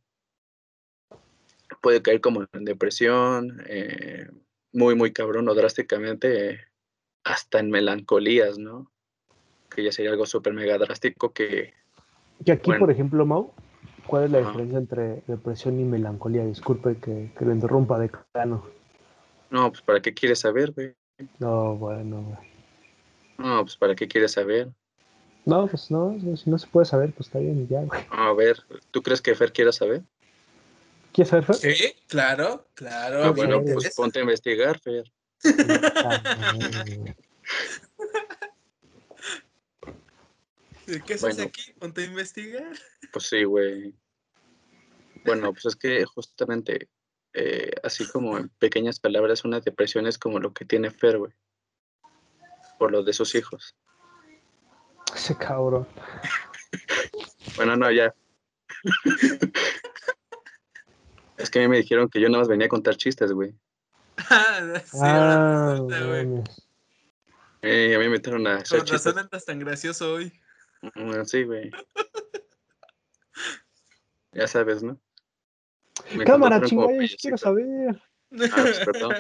Puede caer como en depresión, eh, muy, muy cabrón o drásticamente, eh, hasta en melancolías, ¿no? Que ya sería algo súper mega drástico que Y aquí, Bueno. por ejemplo, Mau, ¿cuál es la diferencia entre depresión y melancolía? Disculpe que, que lo interrumpa de plano. No, pues ¿para qué quieres saber, güey? No, bueno, güey. No, pues ¿para qué quieres saber? No, pues no, si no se puede saber, pues está bien y ya, güey. A ver, ¿tú crees que Fer quiera saber? ¿Quieres saber, Fer? Sí, claro, claro. Ah, bueno, pues ponte a investigar, Fer. ¿Qué haces Bueno. aquí? Ponte a investigar. Pues sí, güey. Bueno, pues es que justamente, eh, así como en pequeñas palabras, una depresión es como lo que tiene Fer, güey. Por lo de sus hijos. Ese cabrón. Bueno, no, ya. es que a mí me dijeron que yo nada más venía a contar chistes, güey. Ah, [laughs] sí, Ah, güey. Eh, a mí me metieron a hacer Con razón andas tan gracioso hoy. Mm, Sí, güey. Ya sabes, ¿no? Me Cámara, chingada, yo quiero saber. Ah, pues, perdón.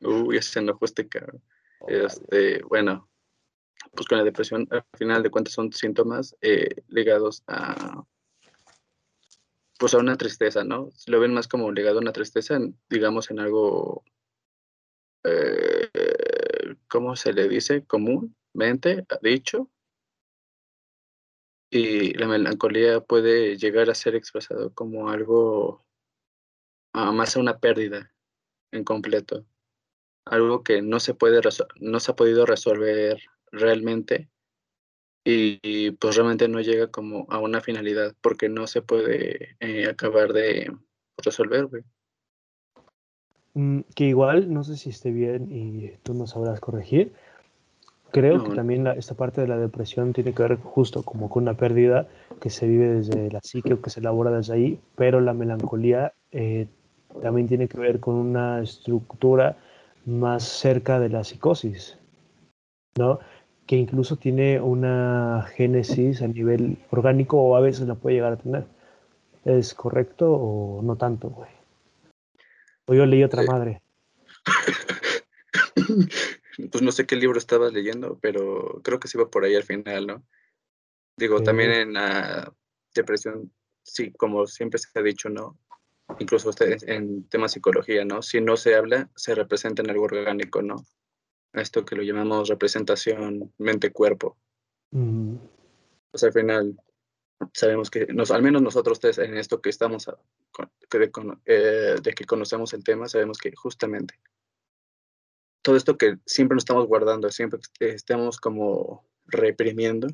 Uy, ya se enojó este cabrón. Este, bueno, pues con la depresión, al final de cuentas son síntomas eh, ligados a, pues a una tristeza, ¿no? Lo ven más como ligado a una tristeza, en- digamos en algo, eh, ¿cómo se le dice? Comúnmente dicho. Y la melancolía puede llegar a ser expresado como algo, ah, más a una pérdida en completo algo que no se puede no se ha podido resolver realmente y, y, pues realmente no llega como a una finalidad porque no se puede eh, acabar de resolver, güey. Mm, que igual, no sé si esté bien y tú nos sabrás corregir. Creo No, que no. también la- esta parte de la depresión tiene que ver justo como con una pérdida que se vive desde la psique o que se elabora desde ahí, pero la melancolía eh, también tiene que ver con una estructura más cerca de la psicosis, ¿no? Que incluso tiene una génesis a nivel orgánico o a veces la puede llegar a tener. ¿Es correcto o no tanto, güey? O yo leí otra madre. [coughs] Pues no sé qué libro estabas leyendo, pero creo que se iba por ahí al final, ¿no? Digo, también en la depresión, sí, como siempre se ha dicho, ¿no? Incluso ustedes en temas de psicología, ¿no? Si no se habla, se representa en algo orgánico, ¿no? Esto que lo llamamos representación mente-cuerpo. Pues al final sabemos que, nos, al menos nosotros tres en esto que estamos, eh, de que conocemos el tema, sabemos que justamente todo esto que siempre nos estamos guardando, siempre estamos como reprimiendo,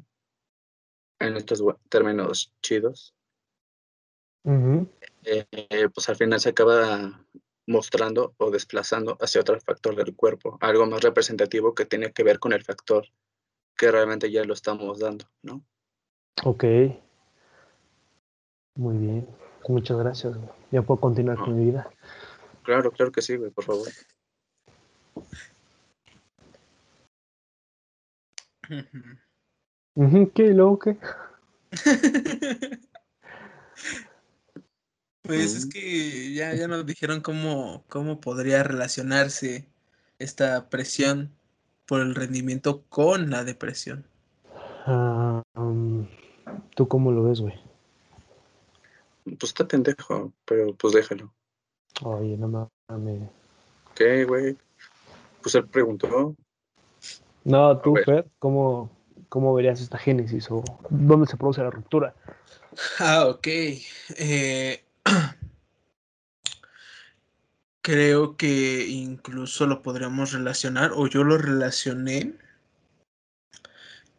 en estos términos chidos, eh, pues al final se acaba mostrando o desplazando hacia otro factor del cuerpo, algo más representativo que tiene que ver con el factor que realmente ya lo estamos dando, ¿no? Ok. Muy bien. Muchas gracias. Ya puedo continuar con mi vida. Claro, claro que sí, güey, por favor. ¿Qué? luego qué? [laughs] pues es que ya, ya nos dijeron cómo, cómo podría relacionarse esta presión por el rendimiento con la depresión. Ah, um, ¿Tú cómo lo ves, güey? Pues está pendejo, pero pues déjalo. Oye, no mames. ¿Qué, güey? Pues él preguntó. No, tú, Fer, ¿cómo, ¿cómo verías esta génesis o dónde se produce la ruptura? Ah, ok. Eh, [clears throat] creo que incluso lo podríamos relacionar, o yo lo relacioné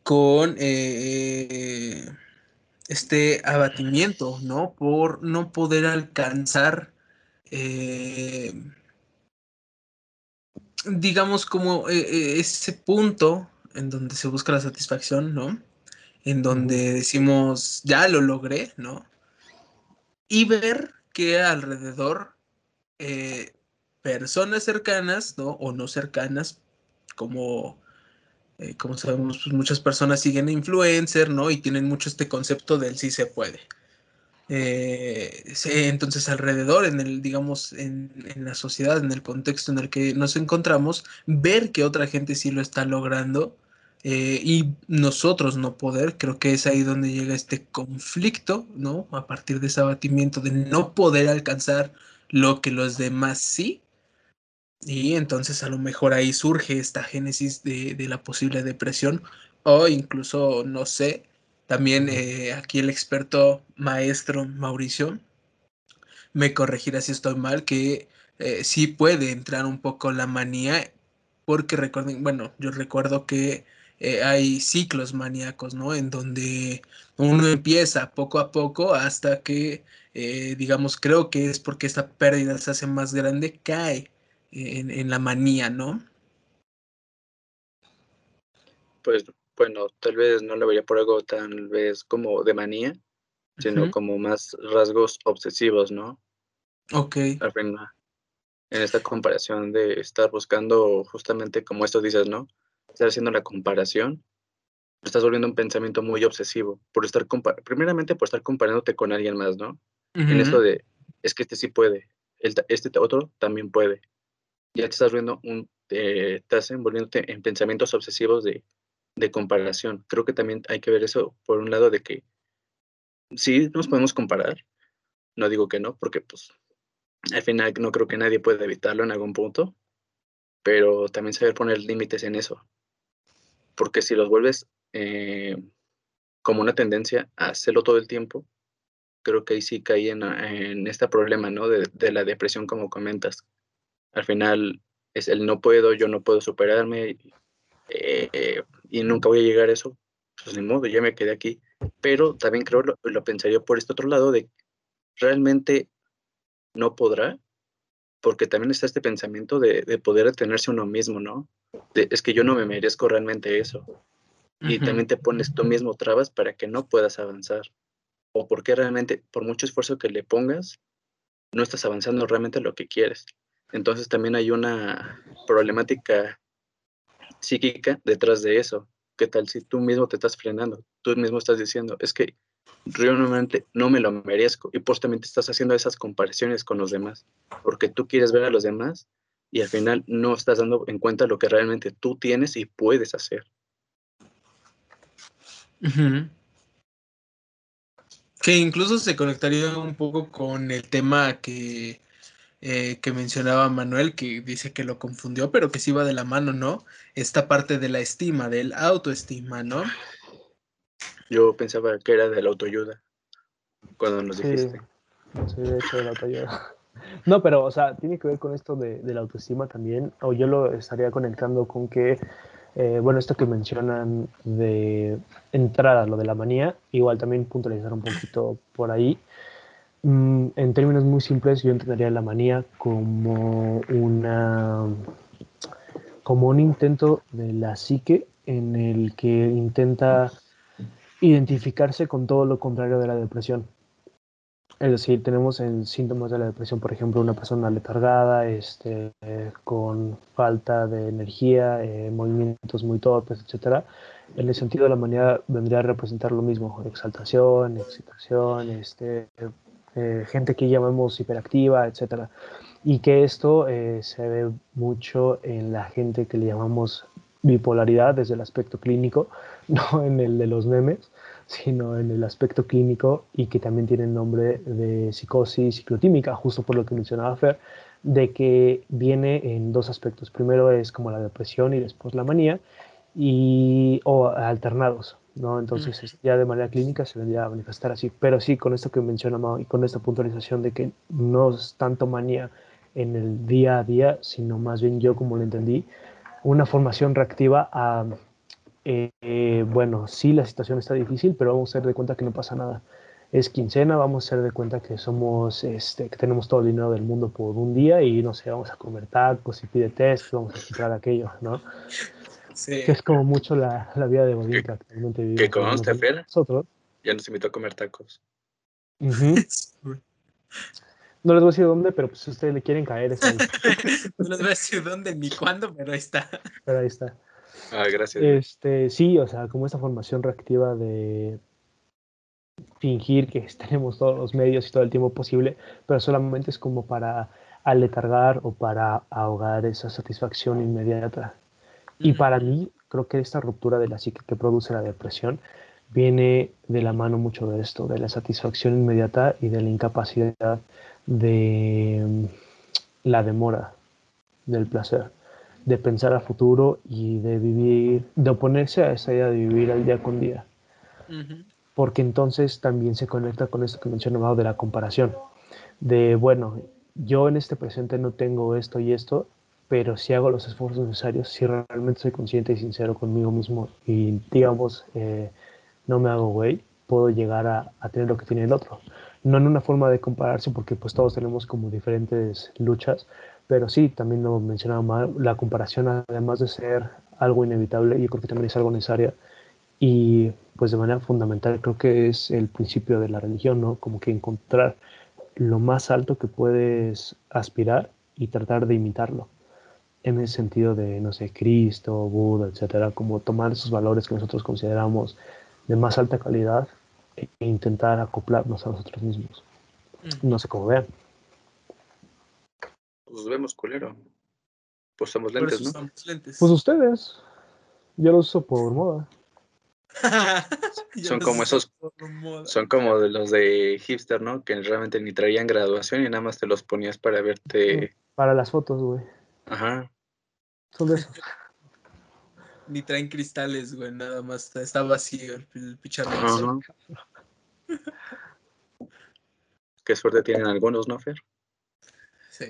con eh, este abatimiento, ¿no? Por no poder alcanzar, eh, digamos, como ese punto en donde se busca la satisfacción, ¿no? En donde decimos, ya lo logré, ¿no? Y ver que alrededor eh, personas cercanas, ¿no? O no cercanas, como, eh, como sabemos, pues muchas personas siguen influencer, ¿no? Y tienen mucho este concepto del sí se puede. Eh, entonces alrededor, en el, digamos, en, en, la sociedad, en el contexto en el que nos encontramos, ver que otra gente sí lo está logrando, eh, y nosotros no poder, creo que es ahí donde llega este conflicto, ¿no? A partir de ese abatimiento de no poder alcanzar lo que los demás sí. Y entonces a lo mejor ahí surge esta génesis de, la posible depresión o incluso, no sé, también eh, aquí el experto maestro Mauricio me corregirá si estoy mal, que eh, sí puede entrar un poco la manía, porque recuerden, bueno, yo recuerdo que eh, hay ciclos maníacos, ¿no? En donde uno empieza poco a poco hasta que, eh, digamos, creo que es porque esta pérdida se hace más grande, cae en, la manía, ¿no? Pues bueno, tal vez no lo vería por algo tal vez como de manía, sino como más rasgos obsesivos, ¿no? Ok. en esta comparación de estar buscando justamente como esto dices, ¿no? Estar haciendo la comparación, estás volviendo un pensamiento muy obsesivo, por estar primeramente por estar comparándote con alguien más, ¿no? En esto de, es que este sí puede, este otro también puede. Ya te estás volviendo un, te estás envolviéndote en pensamientos obsesivos de, de comparación. Creo que también hay que ver eso por un lado de que sí nos podemos comparar, no digo que no, porque pues al final no creo que nadie pueda evitarlo en algún punto, pero también saber poner límites en eso porque si los vuelves eh, como una tendencia a hacerlo todo el tiempo, creo que ahí sí caí en, en este problema, ¿no? De, la depresión, como comentas. Al final es el no puedo, yo no puedo superarme eh, y nunca voy a llegar a eso. Pues ni modo, ya me quedé aquí. Pero también creo, lo, lo pensaría por este otro lado, de realmente no podrá, porque también está este pensamiento de, de poder detenerse uno mismo, ¿no? Es que yo no me merezco realmente eso. Y también te pones tú mismo trabas para que no puedas avanzar. O porque realmente, por mucho esfuerzo que le pongas, no estás avanzando realmente lo que quieres. Entonces también hay una problemática psíquica detrás de eso. ¿Qué tal si tú mismo te estás frenando? Tú mismo estás diciendo, es que realmente no me lo merezco y justamente estás haciendo esas comparaciones con los demás, porque tú quieres ver a los demás y al final no estás dando en cuenta lo que realmente tú tienes y puedes hacer. Que incluso se conectaría un poco con el tema que, eh, que mencionaba Manuel, que dice que lo confundió, pero que sí va de la mano, ¿no? Esta parte de la estima, del autoestima, ¿no? Yo pensaba que era de la autoayuda, cuando nos dijiste. Sí, de hecho, de la autoayuda. No, pero, o sea, tiene que ver con esto de, la autoestima también, o yo lo estaría conectando con que eh, bueno, esto que mencionan de entrada, lo de la manía, igual también puntualizar un poquito por ahí. Mm, en términos muy simples, yo entendería la manía como una como un intento de la psique en el que intenta identificarse con todo lo contrario de la depresión. Es decir, tenemos en síntomas de la depresión, por ejemplo, una persona letargada, este, con falta de energía, eh, movimientos muy torpes, etc. En el sentido de la manía vendría a representar lo mismo, exaltación, excitación, este, eh, gente que llamamos hiperactiva, etc. Y que esto eh, se ve mucho en la gente que le llamamos bipolaridad desde el aspecto clínico, [laughs] no en el de los memes sino en el aspecto clínico y que también tiene el nombre de psicosis ciclotímica, justo por lo que mencionaba Fer, de que viene en dos aspectos. Primero es como la depresión y después la manía, y, o alternados, ¿no? Entonces ya de manera clínica se vendría a manifestar así. Pero sí, con esto que menciona y con esta puntualización de que no es tanto manía en el día a día, sino más bien yo como lo entendí, una formación reactiva a eh, bueno, sí, la situación está difícil, pero vamos a hacer de cuenta que no pasa nada. Es quincena, vamos a hacer de cuenta que somos, este, que tenemos todo el dinero del mundo por un día y no sé, vamos a comer tacos y pide test, vamos a comprar aquello, ¿no? Sí. Que es como mucho la, la vida de Godín que actualmente vivimos. Que conste, Fer, nosotros. ya nos invitó a comer tacos. No les voy a decir dónde, pero pues si ustedes le quieren caer, ahí. [laughs] no les voy a decir dónde ni cuándo, pero ahí está. Pero ahí está. Ah, gracias. Este, sí, o sea, como esta formación reactiva de fingir que [laughs] tenemos todos los medios y todo el tiempo posible, pero solamente es como para aletargar o para ahogar esa satisfacción inmediata. Y para mí, creo que esta ruptura de la psique que produce la depresión viene de la mano mucho de esto, de la satisfacción inmediata y de la incapacidad de mm, la demora del placer de pensar a futuro y de vivir, de oponerse a esa idea de vivir al día con día. Porque entonces también se conecta con esto que mencionaba de la comparación. De, bueno, yo en este presente no tengo esto y esto, pero si hago los esfuerzos necesarios, si realmente soy consciente y sincero conmigo mismo y, digamos, eh, no me hago güey, puedo llegar a, a, tener lo que tiene el otro. No en una forma de compararse, porque pues todos tenemos como diferentes luchas, pero sí, también lo mencionaba mal, la comparación, además de ser algo inevitable, yo creo que también es algo necesario. Y pues de manera fundamental creo que es el principio de la religión, ¿no? Como que encontrar lo más alto que puedes aspirar y tratar de imitarlo. En el sentido de, no sé, Cristo, Buda, etcétera, como tomar esos valores que nosotros consideramos de más alta calidad e intentar acoplarnos a nosotros mismos. Mm. No sé cómo vean. Pues vemos culero. Pues somos lentes, ¿no? Pues ustedes. Yo los uso por moda. [laughs] son como esos. Son como de los de hipster, ¿no? Que realmente ni traían graduación y nada más te los ponías para verte. Para las fotos, güey. Ajá. Son de esos. [laughs] ni traen cristales, güey, nada más está, vacío el, el picharrón. [laughs] Qué suerte tienen algunos, ¿no, Fer? Sí.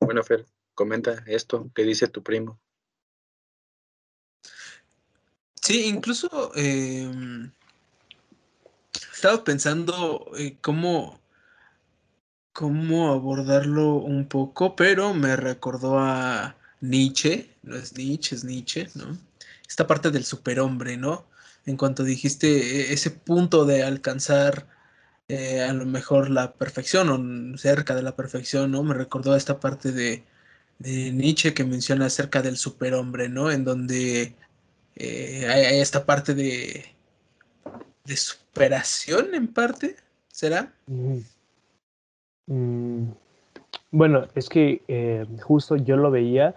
Bueno, Fer, comenta esto que dice tu primo. Sí, incluso eh, estaba pensando eh, cómo, cómo abordarlo un poco, pero me recordó a Nietzsche, no es Nietzsche, es Nietzsche, ¿no? Esta parte del superhombre, ¿no? en cuanto dijiste e, ese punto de alcanzar eh, a lo mejor la perfección o cerca de la perfección, ¿no? Me recordó esta parte de, Nietzsche que menciona acerca del superhombre, ¿no? En donde eh, hay, esta parte de, de superación en parte, ¿será? Mm, bueno, es que eh, justo yo lo veía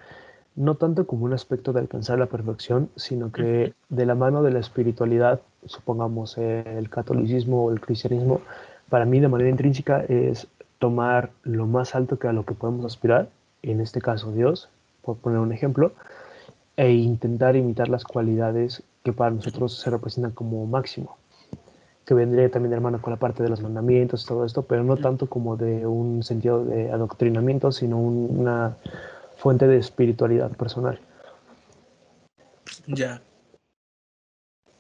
no tanto como un aspecto de alcanzar la perfección, sino que de la mano de la espiritualidad, supongamos el catolicismo o el cristianismo, para mí de manera intrínseca es tomar lo más alto que a lo que podemos aspirar, en este caso Dios, por poner un ejemplo, e intentar imitar las cualidades que para nosotros se representan como máximo que vendría también de hermano con la parte de los mandamientos y todo esto, pero no tanto como de un sentido de adoctrinamiento, sino una fuente de espiritualidad personal. Ya.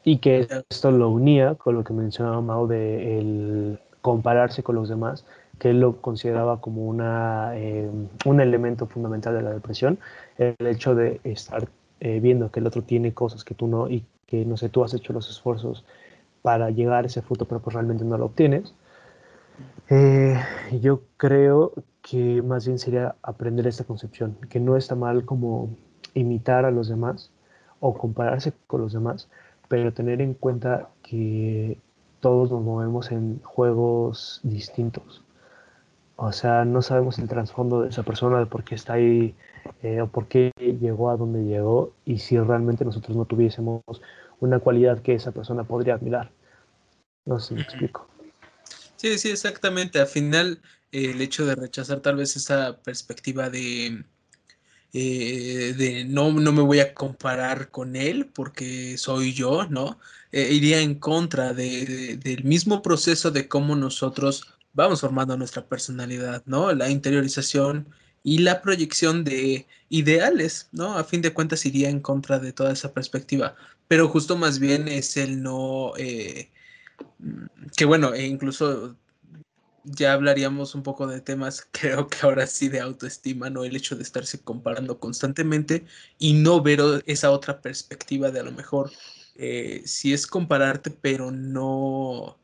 Y que esto lo unía con lo que mencionaba Mao de el compararse con los demás, que él lo consideraba como una, eh, un elemento fundamental de la depresión, el hecho de estar eh, viendo que el otro tiene cosas que tú no y que, no sé, tú has hecho los esfuerzos para llegar a ese fruto, pero pues realmente no lo obtienes. Eh, yo creo que más bien sería aprender esta concepción, que no está mal como imitar a los demás o compararse con los demás, pero tener en cuenta que todos nos movemos en juegos distintos. O sea, no sabemos el trasfondo de esa persona, de por qué está ahí eh, o por qué llegó a donde llegó y si realmente nosotros no tuviésemos una cualidad que esa persona podría admirar. No sé si me explico. Sí, sí, exactamente. Al final, el hecho de rechazar tal vez esa perspectiva de, eh, de no, no me voy a comparar con él porque soy yo, ¿no? Eh, iría en contra del mismo proceso de cómo nosotros vamos formando nuestra personalidad, ¿no? La interiorización y la proyección de ideales, ¿no? A fin de cuentas iría en contra de toda esa perspectiva, pero justo más bien es el no... Eh, que bueno, e incluso ya hablaríamos un poco de temas, [laughs] creo que ahora sí de autoestima, ¿no? El hecho de estarse comparando constantemente y no ver esa otra perspectiva de a lo mejor eh, si es compararte, pero no,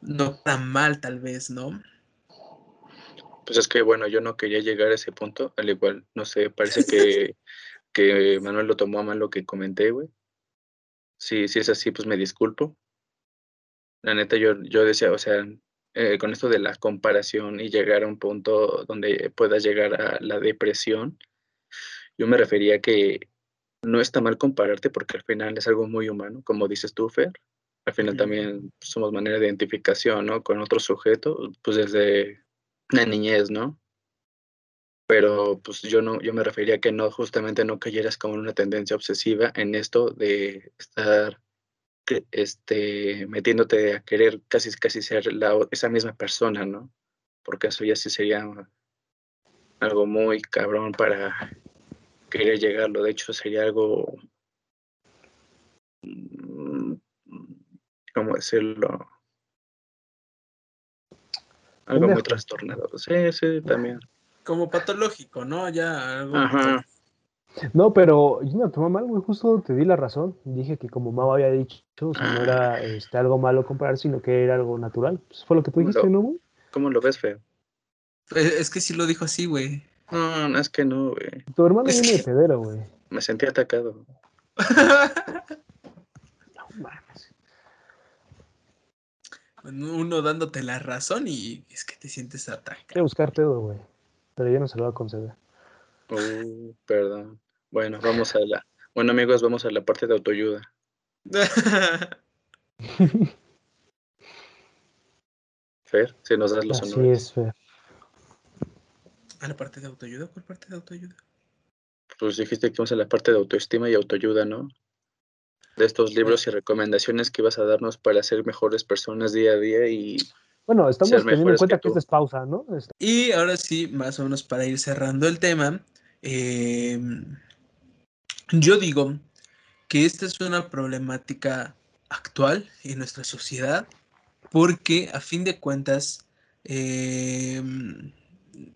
no tan mal tal vez, ¿no? Pues es que bueno, yo no quería llegar a ese punto, al igual, no sé, parece [laughs] que, que Manuel lo tomó a mal lo que comenté, güey. Si, si es así, pues me disculpo. La neta, yo, yo decía, o sea, eh, con esto de la comparación y llegar a un punto donde puedas llegar a la depresión, yo me refería que no está mal compararte porque al final es algo muy humano, como dices tú, Fer. Al final también somos manera de identificación, ¿no? Con otro sujeto, pues desde la niñez, ¿no? Pero pues yo no, yo me refería a que no, justamente no cayeras como en una tendencia obsesiva en esto de estar este, metiéndote a querer casi, casi ser la, esa misma persona, ¿no? Porque eso ya sí sería algo muy cabrón para querer llegarlo. De hecho, sería algo, mm, ¿cómo decirlo? Algo muy trastornado. Sí, sí, también. Como patológico, ¿no? Ya algo Ajá. No, pero yo no tomé mal, güey, justo te di la razón. Dije que como Mau había dicho, no era ah. este, algo malo comparar, sino que era algo natural. Pues fue lo que tú dijiste, ¿no, güey? ¿Cómo lo ves, feo? Pues, es que sí lo dijo así, güey. No, no, es que no, güey. Tu hermano viene de pedero, güey. [laughs] Me sentí atacado. [laughs] no mames. Uno dándote la razón y es que te sientes atacado. Quiero buscar pedo, güey. Pero yo no se lo voy a conceder. Uh, perdón. Bueno, vamos a la. Bueno, amigos, vamos a la parte de autoayuda. [laughs] Fer, si nos das los Así honores. es, Fer. ¿A la parte de autoayuda? ¿Cuál parte de autoayuda? Pues dijiste que vamos a la parte de autoestima y autoayuda, ¿no? De estos libros y recomendaciones que ibas a darnos para ser mejores personas día a día y. Bueno, estamos teniendo en cuenta que, que es pausa, ¿no? Y ahora sí, más o menos para ir cerrando el tema, eh, yo digo que esta es una problemática actual en nuestra sociedad porque a fin de cuentas eh,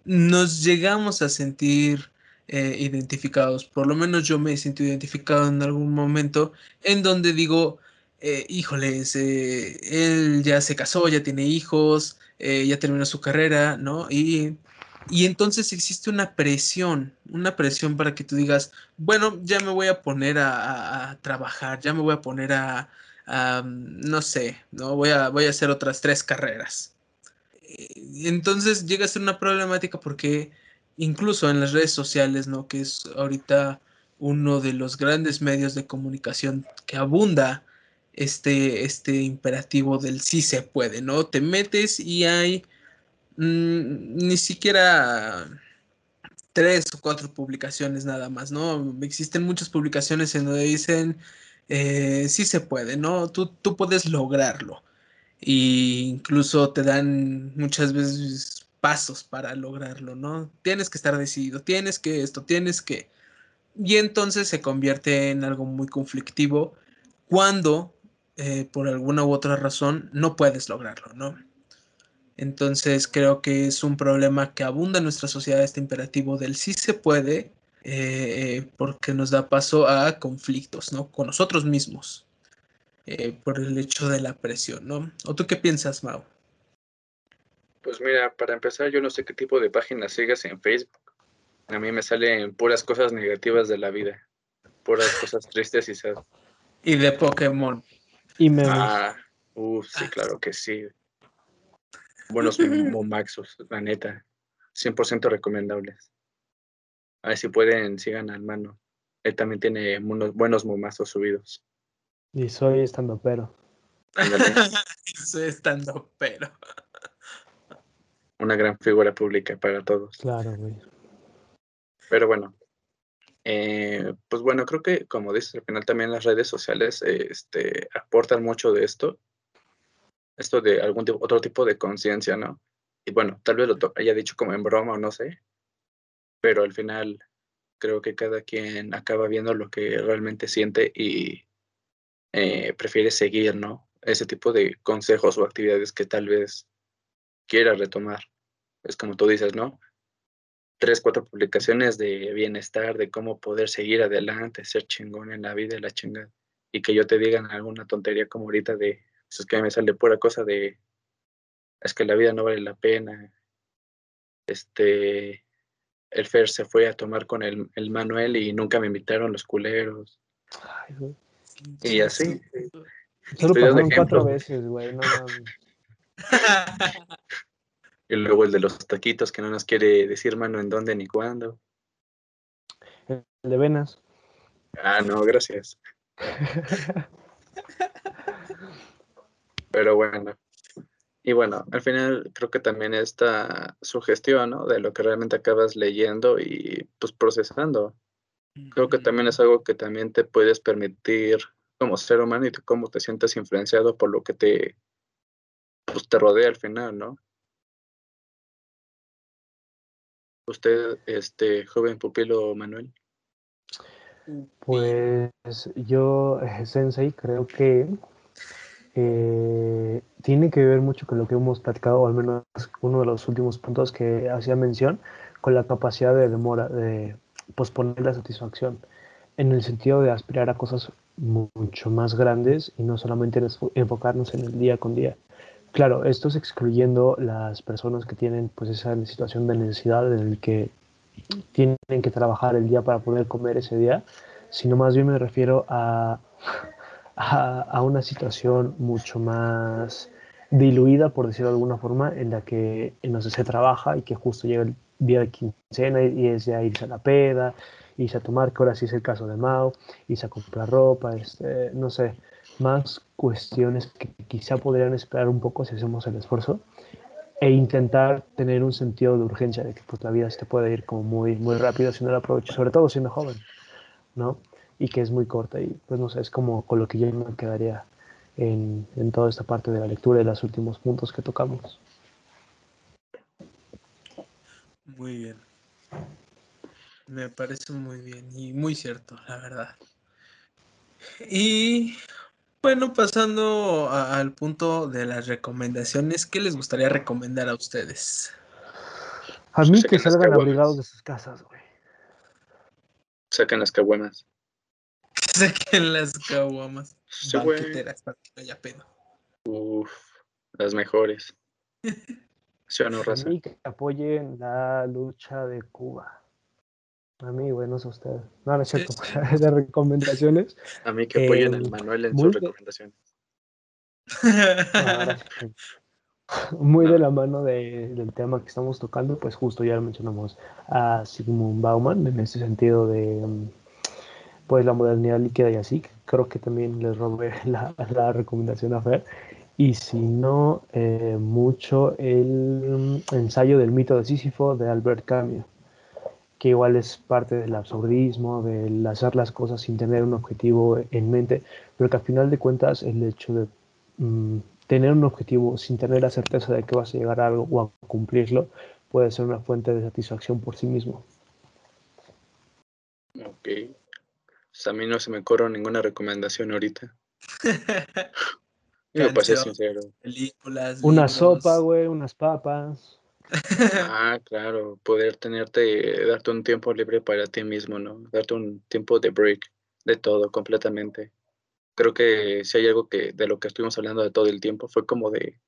nos llegamos a sentir eh, identificados, por lo menos yo me he sentido identificado en algún momento en donde digo, eh, híjoles, él ya se casó, ya tiene hijos, eh, ya terminó su carrera, ¿no? Y, y entonces existe una presión, una presión para que tú digas, bueno, ya me voy a poner a, trabajar, ya me voy a poner a, no sé, ¿no? Voy a, voy a hacer otras tres carreras. Entonces llega a ser una problemática porque incluso en las redes sociales, ¿no? Que es ahorita uno de los grandes medios de comunicación que abunda este, este imperativo del sí se puede, ¿no? Te metes y hay mm, ni siquiera tres o cuatro publicaciones nada más, ¿no? Existen muchas publicaciones en donde dicen eh, sí se puede, ¿no? Tú, tú puedes lograrlo. E incluso te dan muchas veces pasos para lograrlo, ¿no? Tienes que estar decidido, tienes que esto, tienes que... Y entonces se convierte en algo muy conflictivo cuando eh, por alguna u otra razón no puedes lograrlo, ¿no? Entonces creo que es un problema que abunda en nuestra sociedad este imperativo del sí se puede, eh, porque nos da paso a conflictos, ¿no? Con nosotros mismos, eh, por el hecho de la presión, ¿no? ¿O tú qué piensas, Mau? Pues mira, para empezar, yo no sé qué tipo de páginas sigues en Facebook. A mí me salen puras cosas negativas de la vida, puras cosas tristes y sad. Y de Pokémon. Y memes. Ah, uff, sí, claro que sí. Buenos momaxos, [laughs] la neta. 100% recomendables. A ver si pueden, sigan al mano. Él también tiene unos buenos momazos subidos. Y soy estando pero. [laughs] soy estando pero. Una gran figura pública para todos. Claro, güey. Pero bueno, eh, pues bueno, creo que como dices, al final también las redes sociales este, aportan mucho de esto, esto de algún otro tipo de conciencia, ¿no? Y bueno, tal vez lo haya dicho como en broma o no sé, pero al final creo que cada quien acaba viendo lo que realmente siente y eh, prefiere seguir, ¿no? Ese tipo de consejos o actividades que tal vez quiera retomar. Es como tú dices, ¿no? tres, cuatro publicaciones de bienestar, de cómo poder seguir adelante, ser chingón en la vida y la chingada. Y que yo te digan alguna tontería como ahorita de, es que me sale pura cosa de, es que la vida no vale la pena. Este, el Fer se fue a tomar con el, el Manuel y nunca me invitaron los culeros. y así. Solo pasaron cuatro veces, güey. No, Y luego el de los taquitos que no nos quiere decir mano en dónde ni cuándo. El de venas. Ah, no, gracias. [laughs] Pero bueno. Y bueno, al final creo que también esta sugestión, ¿no? De lo que realmente acabas leyendo y pues procesando. Creo que también es algo que también te puedes permitir como ser humano y cómo te sientes influenciado por lo que te, pues, te rodea al final, ¿no? usted, este joven pupilo Manuel? Pues yo, eh, Sensei, creo que eh, tiene que ver mucho con lo que hemos platicado, o al menos uno de los últimos puntos que hacía mención, con la capacidad de demora, de posponer la satisfacción, en el sentido de aspirar a cosas mucho más grandes y no solamente enfocarnos en el día con día. Claro, esto es excluyendo las personas que tienen pues esa situación de necesidad en el que tienen que trabajar el día para poder comer ese día, sino más bien me refiero a, a, una situación mucho más diluida, por decirlo de alguna forma, en la que no se trabaja y que justo llega el día de quincena y es ya irse a la peda, irse a tomar, que ahora sí es el caso de Mao, irse a comprar ropa, este, no sé, más cuestiones que quizá podrían esperar un poco si hacemos el esfuerzo e intentar tener un sentido de urgencia de que pues, la vida se puede ir como muy, muy rápido si no la sobre todo siendo joven, ¿no? Y que es muy corta y pues no sé, es como con lo que yo me quedaría en, en toda esta parte de la lectura y los últimos puntos que tocamos. Muy bien. Me parece muy bien y muy cierto, la verdad. Y bueno, pasando al punto de las recomendaciones, ¿qué les gustaría recomendar a ustedes? A mí que salgan abrigados de sus casas, güey. Saquen las caguamas. [laughs] Saquen las caguamas. Sí, güey. banqueteras para que no haya pedo. Uf, las mejores. [laughs] ¿Sí o no, raza? Y que apoyen la lucha de Cuba. A mí, güey, no sé usted. No, no es cierto. [laughs] De recomendaciones. A mí que apoyen Eh, al Manuel en sus recomendaciones. Muy de la mano de- del tema que estamos tocando, pues justo ya lo mencionamos a Sigmund Bauman en ese sentido de mm, pues la modernidad líquida y así. Creo que también les robé [laughs] la, recomendación a Fer. Y si no, eh, mucho el mm, ensayo del mito de Sísifo de Albert Camus, que igual es parte del absurdismo, del hacer las cosas sin tener un objetivo en mente, pero que al final de cuentas el hecho de mm, tener un objetivo sin tener la certeza de que vas a llegar a algo o a cumplirlo puede ser una fuente de satisfacción por sí mismo. Ok. Pues a mí no se me corre ninguna recomendación ahorita. [laughs] Yo, para ser Canción. sincero. Películas. Una libros. sopa, güey, unas papas. [laughs] Ah, claro, poder tenerte, darte un tiempo libre para ti mismo, ¿no? Darte un tiempo de break de todo completamente. Creo que si hay algo que de lo que estuvimos hablando de todo el tiempo fue como de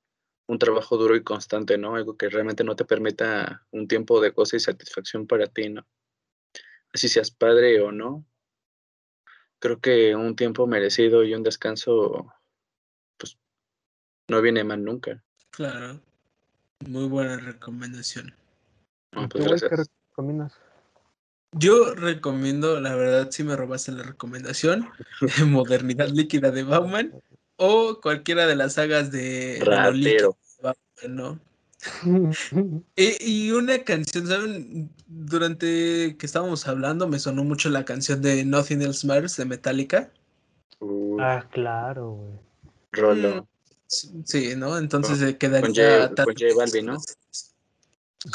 un trabajo duro y constante, ¿no? Algo que realmente no te permita un tiempo de goce y satisfacción para ti, ¿no? Así seas padre o no. Creo que un tiempo merecido y un descanso, pues, no viene mal nunca. Claro. Muy buena recomendación. No, ¿Tú, pues qué recomiendas? Yo recomiendo, la verdad, si me robaste la recomendación, [laughs] Modernidad Líquida de Bauman o cualquiera de las sagas de, de lo líquido Ratero. de Bauman, ¿no? [laughs] E- y una canción, ¿saben? Durante que estábamos hablando me sonó mucho la canción de Nothing Else Matters de Metallica. Uh, ah, claro, güey. Rolo. Sí, ¿no? Entonces se Con quedaría J, tal con J Balvin, ¿no?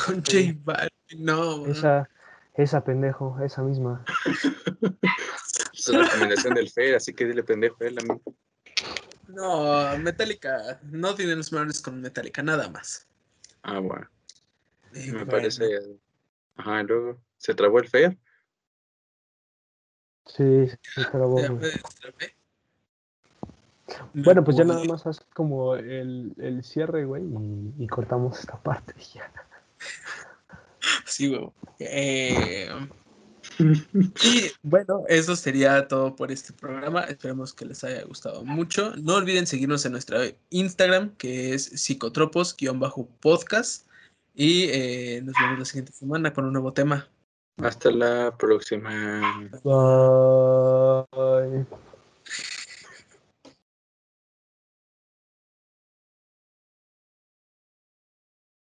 Con J. Balvin, no. Esa, esa pendejo, esa misma. [laughs] Es la recomendación del Fer, así que dile pendejo a él a mí. No, Metallica. Nothing Else Matters con Metallica, nada más. Ah, bueno, me bueno, parece. Ajá, luego se trabó el Fer. Sí, sí, trabó, ya Bueno, pues ya nada más haz como el, el cierre, güey, y, y cortamos esta parte ya. [laughs] Sí, güey. Eh, y bueno, eso sería todo por este programa. Esperemos que les haya gustado mucho. No olviden seguirnos en nuestra Instagram, que es psicotropos-podcast. Y eh, nos vemos la siguiente semana con un nuevo tema. Hasta la próxima. Bye.